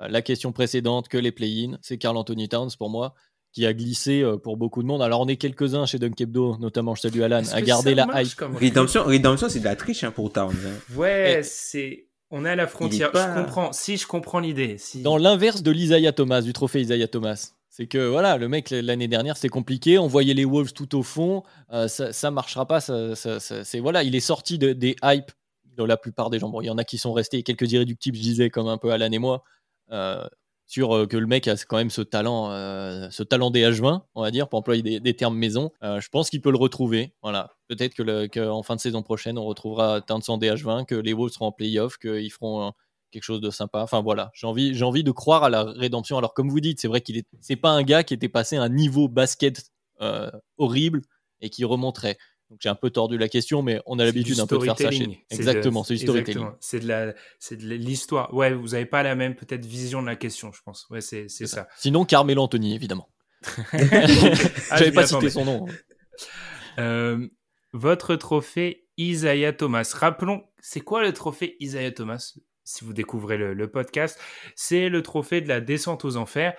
la question précédente que les play-in, c'est Carl Anthony Towns pour moi qui a glissé euh, pour beaucoup de monde. Alors on est quelques-uns chez Dunkebdo, notamment je salue Alan, à garder la hype. Rédemption, rédemption c'est de la triche hein, pour Towns. Hein. Ouais, c'est on est à la frontière. Je comprends. Si je comprends l'idée. Si... Dans l'inverse de l'Isaiah Thomas, du trophée Isaiah Thomas. C'est que voilà, le mec l'année dernière c'était compliqué, on voyait les Wolves tout au fond, euh, ça, ça marchera pas. Ça, c'est voilà, il est sorti de, des hypes de la plupart des gens. Bon, il y en a qui sont restés, quelques irréductibles, je disais comme un peu Alan et moi, euh, sur euh, que le mec a quand même ce talent, euh, ce talent des H20, on va dire, pour employer des, termes maison. je pense qu'il peut le retrouver. Voilà. Peut-être qu'en fin de saison prochaine, on retrouvera Towns en DH20, que les Wolves seront en playoff, qu'ils feront quelque chose de sympa. Enfin voilà, j'ai envie, j'ai envie de croire à la rédemption. Alors comme vous dites, c'est vrai qu'il est, c'est pas un gars qui était passé à un niveau basket horrible et qui remonterait. Donc j'ai un peu tordu la question, mais on a l'habitude un peu de faire ça chez Exactement, c'est du storytelling. C'est de la, c'est de l'histoire. Ouais, vous n'avez pas la même peut-être vision de la question, je pense. Ouais, c'est, c'est ça. Sinon, Carmelo Anthony, évidemment. (laughs) (laughs) ah, J'avais pas cité son nom. Euh, votre trophée Isaiah Thomas. Rappelons, c'est quoi le trophée Isaiah Thomas Si vous découvrez le, le podcast, c'est le trophée de la descente aux enfers.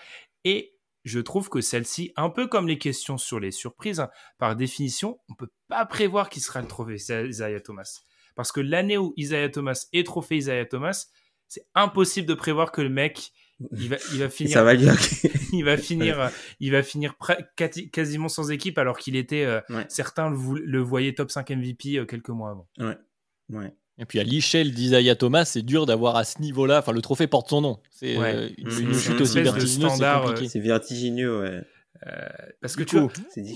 Et je trouve que celle-ci, un peu comme les questions sur les surprises, hein, par définition, on peut pas prévoir qui sera le trophée Isaiah Thomas. Parce que l'année où Isaiah Thomas est trophée Isaiah Thomas, c'est impossible de prévoir que le mec, il va, il va (laughs) finir, Ça va (laughs) il va finir, il va finir quasiment sans équipe alors qu'il était, euh, certains le, voyaient top 5 MVP euh, quelques mois avant. Ouais, ouais. Et puis à l'échelle d'Isaiah Thomas, c'est dur d'avoir à ce niveau-là. Enfin, le trophée porte son nom. C'est euh, une, chute aussi vertigineuse. Euh, c'est vertigineux, ouais. Euh, parce que tu vois,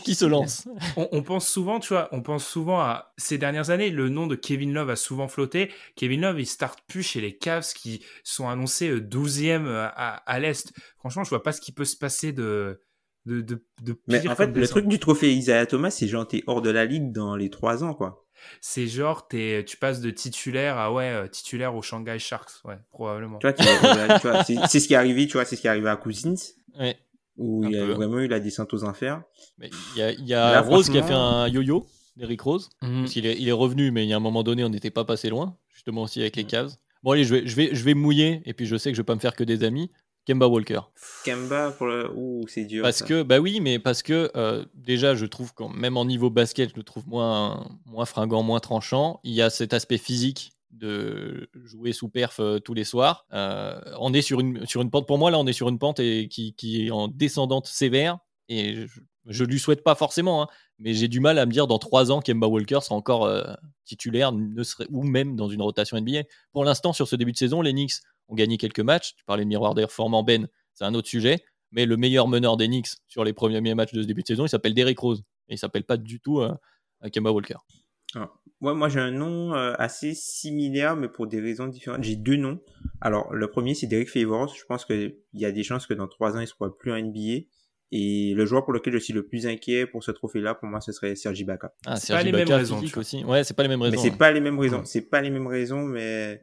qui se lance? On, pense souvent, tu vois, on pense souvent à ces dernières années. Le nom de Kevin Love a souvent flotté. Kevin Love, il start plus chez les Cavs qui sont annoncés 12e à, à l'est. Franchement, je vois pas ce qui peut se passer de de, de, de Mais en fait, le truc du trophée Isaiah Thomas, c'est genre t'es hors de la ligue dans les trois ans, quoi. C'est genre, es, tu passes de titulaire à ouais, euh, titulaire au Shanghai Sharks, ouais, probablement. Tu vois, c'est ce qui est arrivé, tu vois, c'est ce qui est arrivé à Cousins. Ouais. Où il a vraiment eu la descente aux enfers. Il y a, y a Rose qui a fait un yo-yo, Eric Rose. Mhm. il, est, il est revenu, mais il y a un moment donné, on n'était pas passé loin, justement aussi avec les Cavs. Bon, allez, je vais, je, vais, je vais mouiller, et puis je sais que je vais pas me faire que des amis. Kemba Walker. Kemba pour le. C'est dur. Parce ça. que, bah oui, mais parce que euh, déjà, je trouve que même en niveau basket, je le trouve moins, moins fringant, moins tranchant. Il y a cet aspect physique de jouer sous perf euh, tous les soirs. Euh, on est sur une, sur une pente, pour moi, là, on est sur une pente et qui, qui est en descendante sévère. Et je, je lui souhaite pas forcément, hein, mais j'ai du mal à me dire dans trois ans, Kemba Walker sera encore euh, titulaire, ne serait, ou même dans une rotation NBA. Pour l'instant, sur ce début de saison, les Knicks ont gagné quelques matchs. Tu parlais de miroir performant, Ben, c'est un autre sujet. Mais le meilleur meneur des Knicks sur les premiers matchs de ce début de saison, il s'appelle Derrick Rose. Et il s'appelle pas du tout euh, Kemba Walker. Ah. Ouais, moi j'ai un nom euh, assez similaire, mais pour des raisons différentes. J'ai deux noms. Alors, le premier, c'est Derek Favors. Je pense qu'il y a des chances que dans trois ans, il soit plus en NBA. Et le joueur pour lequel je suis le plus inquiet pour ce trophée-là, pour moi, ce serait Sergi Ibaka. Ah, C'est Serge pas les mêmes raisons, aussi. Ouais, c'est pas les mêmes raisons. Mais c'est pas les mêmes raisons. C'est pas les mêmes raisons, mais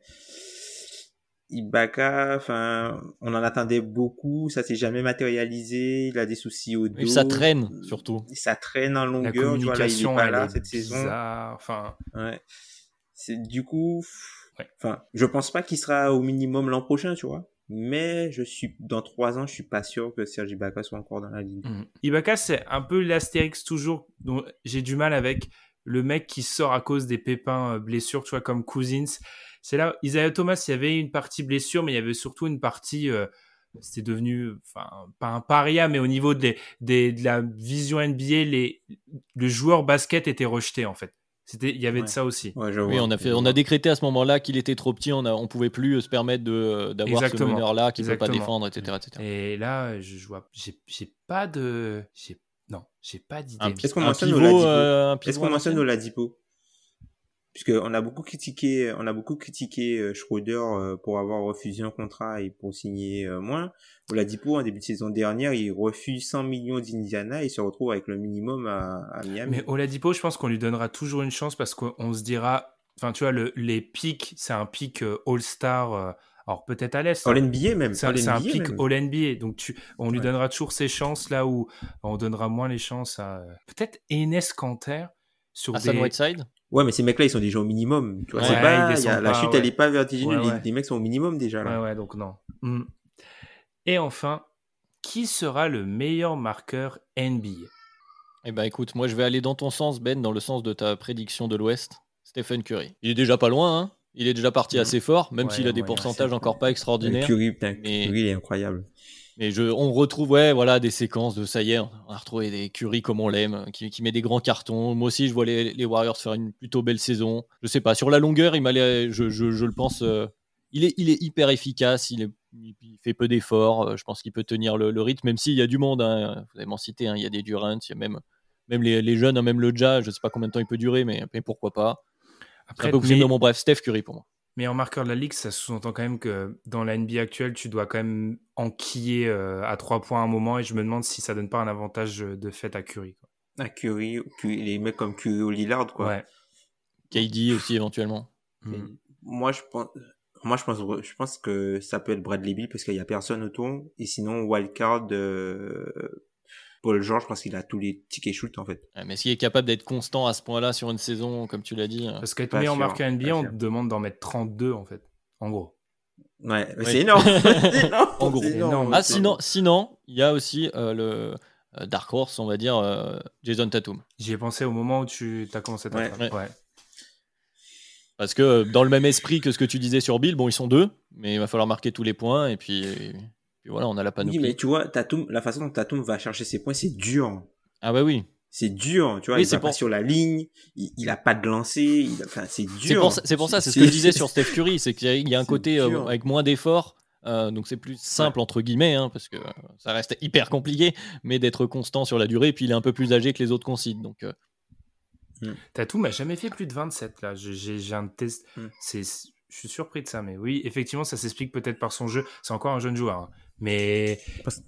Ibaka, enfin, on en attendait beaucoup. Ça s'est jamais matérialisé. Il a des soucis au dos. Et ça traîne, surtout. Ça traîne en La longueur. Tu vois, là, il est pas là est cette saison. bizarre. Enfin, Ouais. C'est du coup, Ouais. enfin, je pense pas qu'il sera au minimum l'an prochain, tu vois. Mais je suis dans trois ans, je suis pas sûr que Serge Ibaka soit encore dans la ligne. Mhm. Ibaka, c'est un peu l'astérix toujours dont j'ai du mal avec le mec qui sort à cause des pépins euh, blessures, tu vois, comme Cousins. C'est là, Isaiah Thomas, il y avait une partie blessure, mais il y avait surtout une partie, euh, c'était devenu, enfin, pas un paria, mais au niveau des, des, de la vision NBA, les, le joueur basket était rejeté, en fait. C'était, il y avait de ça aussi. Ouais, je Oui, on a, fait, on a décrété à ce moment-là qu'il était trop petit, on, a, on pouvait plus se permettre de, d'avoir ce meneur-là qui ne peut pas défendre, etc. etc. Et là, je, je vois, j'ai, j'ai pas de, j'ai, non, j'ai pas d'idée. Est-ce qu'on mentionne Oladipo euh, Est-ce qu'on mentionne Oladipo? Puisque on a beaucoup critiqué, on a beaucoup critiqué euh, Schroeder euh, pour avoir refusé un contrat et pour signer euh, moins. Oladipo, en début de saison dernière, il refuse 100 millions d'Indiana et se retrouve avec le minimum à, à Miami. Mais Oladipo, je pense qu'on lui donnera toujours une chance parce qu'on se dira, enfin, tu vois, le, les pics, c'est un pic All-Star, alors peut-être à l'Est. All hein. NBA même. C'est un, All NBA pic même. All-NBA. Donc, tu, on lui Ouais. donnera toujours ses chances là où on donnera moins les chances à peut-être Enes Kanter sur Hassan des. Whiteside Ouais, mais ces mecs-là, ils sont déjà au minimum. Tu vois, Ouais, c'est ils pas, il y a- descendent la chute, ouais. elle est pas vertigineuse. Ouais, Les, ouais. les mecs sont au minimum déjà là. Ouais, ouais, donc non. Hmm. Et enfin, qui sera le meilleur marqueur NBA Eh ben écoute, moi je vais aller dans ton sens, Ben, dans le sens de ta prédiction de l'Ouest. Stephen Curry. Il est déjà pas loin, hein il est déjà parti Mhm. assez fort, même Ouais, s'il a des pourcentages encore pas extraordinaires. Curry, putain, Mais- Curry, il est incroyable. Mais je, on retrouve ouais, voilà, des séquences de ça y est, on a retrouvé des Curry comme on l'aime, qui, qui met des grands cartons. Moi aussi, je vois les, les Warriors faire une plutôt belle saison. Je sais pas, sur la longueur, il m'a je, je, je le pense, euh, il, est, il est hyper efficace, il, est, il fait peu d'efforts. euh, Je pense qu'il peut tenir le, le rythme, même s'il y a du monde. hein, vous avez m'en cité, hein, il y a des Durant, il y a même, même les, les jeunes, hein, même le Ja, je sais pas combien de temps il peut durer, mais, mais pourquoi pas. Après, un peu mais- mais bon, bref, Steph Curry pour moi. Mais en marqueur de la ligue, ça sous-entend quand même que dans la NBA actuelle, tu dois quand même enquiller euh, à trois points à un moment et je me demande si ça donne pas un avantage de fait à Curry. quoi. Ah, Curry, Curry, les mecs comme Curry ou Lillard, quoi. Ouais. KD aussi éventuellement. Mm. Moi, je pense, moi, je pense, je pense que ça peut être Bradley Beal parce qu'il y a personne autour. Et sinon, wildcard, euh, Paul George, je pense qu'il a tous les tickets shoot, en fait. Ouais, Mais s'il est capable d'être constant à ce point-là sur une saison, comme tu l'as dit. euh, Parce qu'être meilleur marqueur NBA, on te demande d'en mettre 32 en fait. En gros. Ouais, mais Oui. c'est énorme. (laughs) En gros. énorme. Ah, sinon, sinon, il y a aussi euh, le euh, Dark Horse, on va dire, euh, Jason Tatum. J'y ai pensé au moment où tu as commencé ta Ouais. Ouais. Parce que dans le même esprit que ce que tu disais sur Bill, bon, ils sont deux, mais il va falloir marquer tous les points, et puis, et puis voilà, on a la panoplie. Oui, mais tu vois, Tatum, la façon dont Tatum va chercher ses points, c'est dur. Ah bah oui, C'est dur, tu vois. Oui, il c'est va pas pour- sur la ligne, il, il a pas de lancer, il a- enfin, c'est dur. c'est pour, ça- c'est pour ça, c'est ce que je disais (laughs) sur Steph Curry, c'est qu'il y a- un côté euh, avec moins d'efforts, euh, donc c'est plus simple entre guillemets, hein, parce que euh, ça reste hyper compliqué, mais d'être constant sur la durée, puis il est un peu plus âgé que les autres concedent, donc euh, Tatou m'a jamais fait plus de 27 là. Je- J'ai un test. Hmm. C'est, je suis surpris de ça, mais oui, effectivement, ça s'explique peut-être par son jeu. C'est encore un jeune joueur, hein. Mais Parce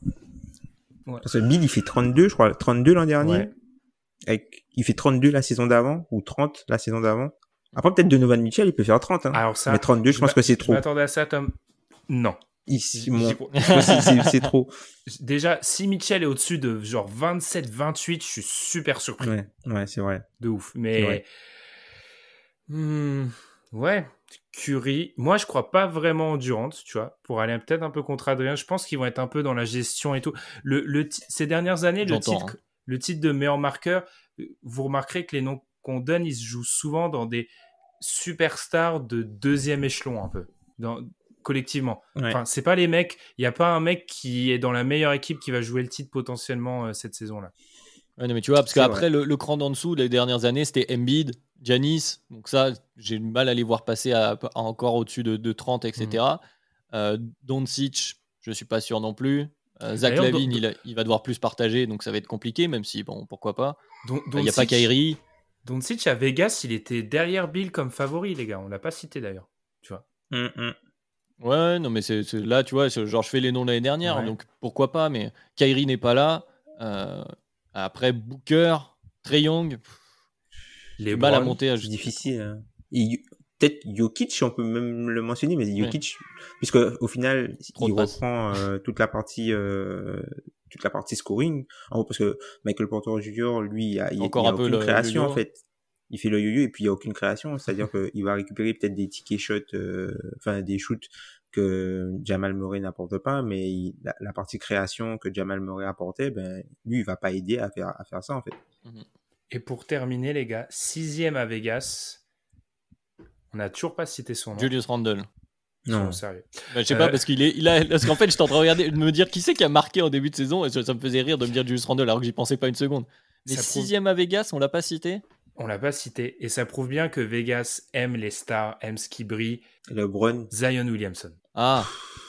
que Bill, il fait 32, je crois, 32 l'an dernier. ouais. Avec, il fait 32 la saison d'avant, ou 30 la saison d'avant. Après, peut-être Donovan Mitchell, il peut faire 30, hein. Alors ça, Mais 32, je pense m'a- que c'est Je trop. m'attendais à ça, Tom. Non. Ici, je pense que c'est- trop. (laughs) Déjà, si Mitchell est au-dessus de genre 27, 28, je suis super surpris. Ouais, ouais, c'est vrai. De ouf. Mais. vrai. Hmm, ouais. Curry, moi je crois pas vraiment en Durant, tu vois, pour aller peut-être un peu contre Adrien. Je pense qu'ils vont être un peu dans la gestion et tout. Le, le ces dernières années, le titre, hein. le titre de meilleur marqueur, euh, vous remarquerez que les noms qu'on donne, ils se jouent souvent dans des superstars de deuxième échelon un peu, dans, collectivement. Ouais. Enfin, c'est pas les mecs. Il y a pas un mec qui est dans la meilleure équipe qui va jouer le titre potentiellement euh, cette saison-là. Ouais, mais tu vois, parce qu'après, le, le cran d'en dessous, les dernières années, c'était Embiid, Giannis. Donc ça, j'ai du mal à les voir passer à, à encore au-dessus de, de 30, etc. Mhm. Euh, Doncic, je suis pas sûr non plus. Euh, Zach Lavine, Don- il, va devoir plus partager, donc ça va être compliqué, même si, bon, pourquoi pas. Don- Il n'y a pas Kyrie. Doncic à Vegas, il était derrière Bill comme favori, les gars. On l'a pas cité d'ailleurs. Tu vois. Hum, hum. Ouais, non, mais c'est là, tu vois, genre, je fais les noms l'année dernière, Ouais. donc pourquoi pas, mais Kyrie n'est pas là. Euh, après, Booker, Trey Young, Les mal à monter à C'est difficile. hein. Et Peut-être Jokic, on peut même le mentionner, mais Jokic, puisque au final, Trop il reprend euh, toute la partie, euh, toute la partie scoring. En gros, parce que Michael Porter Jr., lui, il a, il Encore il a un peu aucune le- création le en fait. Il fait le yo-yo et puis il y a aucune création, c'est-à-dire qu'il va récupérer peut-être des tickets shots, euh, enfin des shoots que Jamal Murray n'apporte pas, mais il- la, la partie création que Jamal Murray apportait, ben lui, il va pas aider à faire à faire ça en fait. Et pour terminer, les gars, sixième à Vegas. On n'a toujours pas cité son nom. Julius Randle. Non. Sérieux. Bah, je sais Euh, pas, parce qu'il est, il a, parce qu'en fait, j'étais en train de regarder, de me dire qui c'est qui a marqué en début de saison, et ça, ça me faisait rire de me dire Julius Randle alors que j'y pensais pas une seconde. Mais Ça prouve- sixième à Vegas, on l'a pas cité? On l'a pas cité. Et ça prouve bien que Vegas aime les stars, aime ce qui brille. LeBron, Zion Williamson. Ah, (laughs)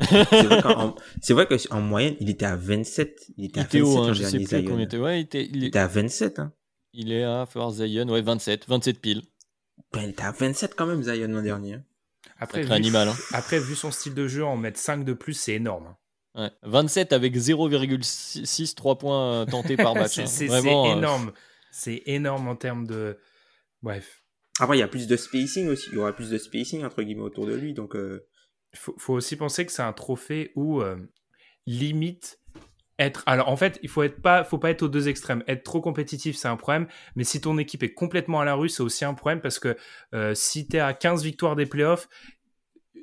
c'est vrai qu'en en- c'est vrai qu'en moyenne, il était à 27. Il était il à était 27 haut, hein, je sais plus combien était. Ouais, il était, il, Il est- était à 27, hein. il est à First Zion, ouais, 27, 27 piles. Ben, il était à 27 quand même, Zion, l'an dernier. hein. Après, vu, animal. Hein. après, vu son style de jeu, en mettre 5 de plus, c'est énorme. hein. Ouais. 27 avec 0,6 3 points euh, tentés par (laughs) match. hein. c'est euh, énorme. C'est énorme en termes de. Bref. Après, il y a plus de spacing aussi. Il y aura plus de spacing, entre guillemets, autour de lui. Donc, euh, faut, faut aussi penser que c'est un trophée où euh, limite être. Alors en fait, il faut être pas, faut pas être aux deux extrêmes. Être trop compétitif, c'est un problème. Mais si ton équipe est complètement à la rue, c'est aussi un problème parce que euh, si t'es à 15 victoires des playoffs,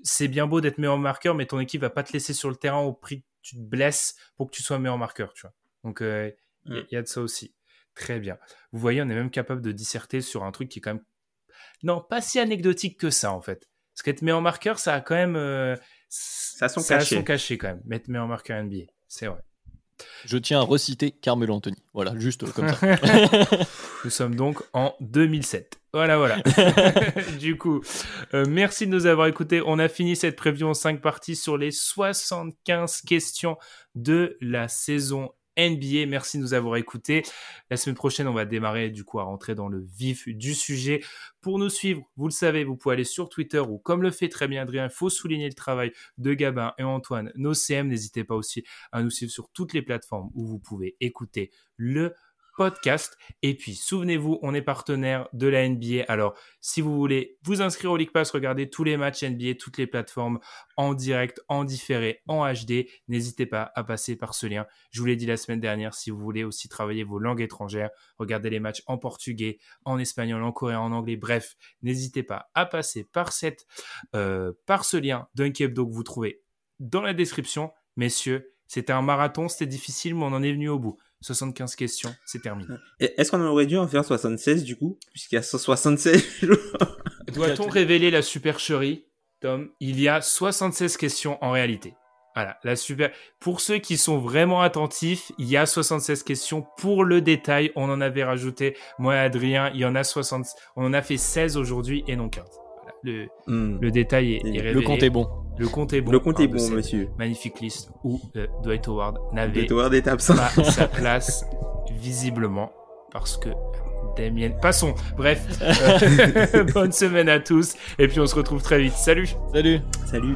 c'est bien beau d'être meilleur marqueur, mais ton équipe va pas te laisser sur le terrain au prix que tu te blesses pour que tu sois meilleur marqueur, tu vois. Donc euh, il y Mm. il y, a de ça aussi. Très bien. Vous voyez, on est même capable de disserter sur un truc qui est quand même non pas si anecdotique que ça en fait. Parce qu'être meilleur marqueur, ça a quand même euh, Ça a son ça a cachet. son cachet quand même. Mettre meilleur marqueur NBA, c'est vrai. Je tiens à reciter Carmelo Anthony. Voilà, juste comme ça. (laughs) (laughs) Nous sommes donc en 2007. Voilà, voilà. (laughs) du coup, euh, merci de nous avoir écoutés. On a fini cette preview en 5 parties sur les 75 questions de la saison NBA. Merci de nous avoir écoutés. La semaine prochaine, on va démarrer du coup à rentrer dans le vif du sujet. Pour nous suivre, vous le savez, vous pouvez aller sur Twitter ou comme le fait très bien Adrien, il faut souligner le travail de Gabin et Antoine, nos CM. N'hésitez pas aussi à nous suivre sur toutes les plateformes où vous pouvez écouter le podcast. Et puis, souvenez-vous, on est partenaire de la NBA. Alors, si vous voulez vous inscrire au League Pass, regardez tous les matchs NBA, toutes les plateformes en direct, en différé, en HD. N'hésitez pas à passer par ce lien. Je vous l'ai dit la semaine dernière, si vous voulez aussi travailler vos langues étrangères, regardez les matchs en portugais, en espagnol, en coréen, en anglais. Bref, n'hésitez pas à passer par cette, euh, par ce lien d'un Hebdo que vous trouvez dans la description. Messieurs, c'était un marathon, c'était difficile, mais on en est venu au bout. 75 questions, c'est terminé. Est-ce qu'on aurait dû en faire 76 du coup? Puisqu'il y a 176 (laughs) jours. Doit-on révéler la supercherie, Tom Il y a 76 questions en réalité. Voilà, la super. Pour ceux qui sont vraiment attentifs, il y a 76 questions pour le détail. On en avait rajouté, moi et Adrien, il y en a 60. On en a fait 16 aujourd'hui et non 15. Voilà, le, Hmm. le détail est, est révélé. Le compte est bon. Le compte est bon. Le compte est bon, monsieur. Magnifique liste où euh, Dwight Howard n'avait De Howard est absent. pas (laughs) sa place, visiblement, parce que Damien. Passons. Bref, euh, (laughs) bonne semaine à tous, et puis on se retrouve très vite. Salut. Salut Salut.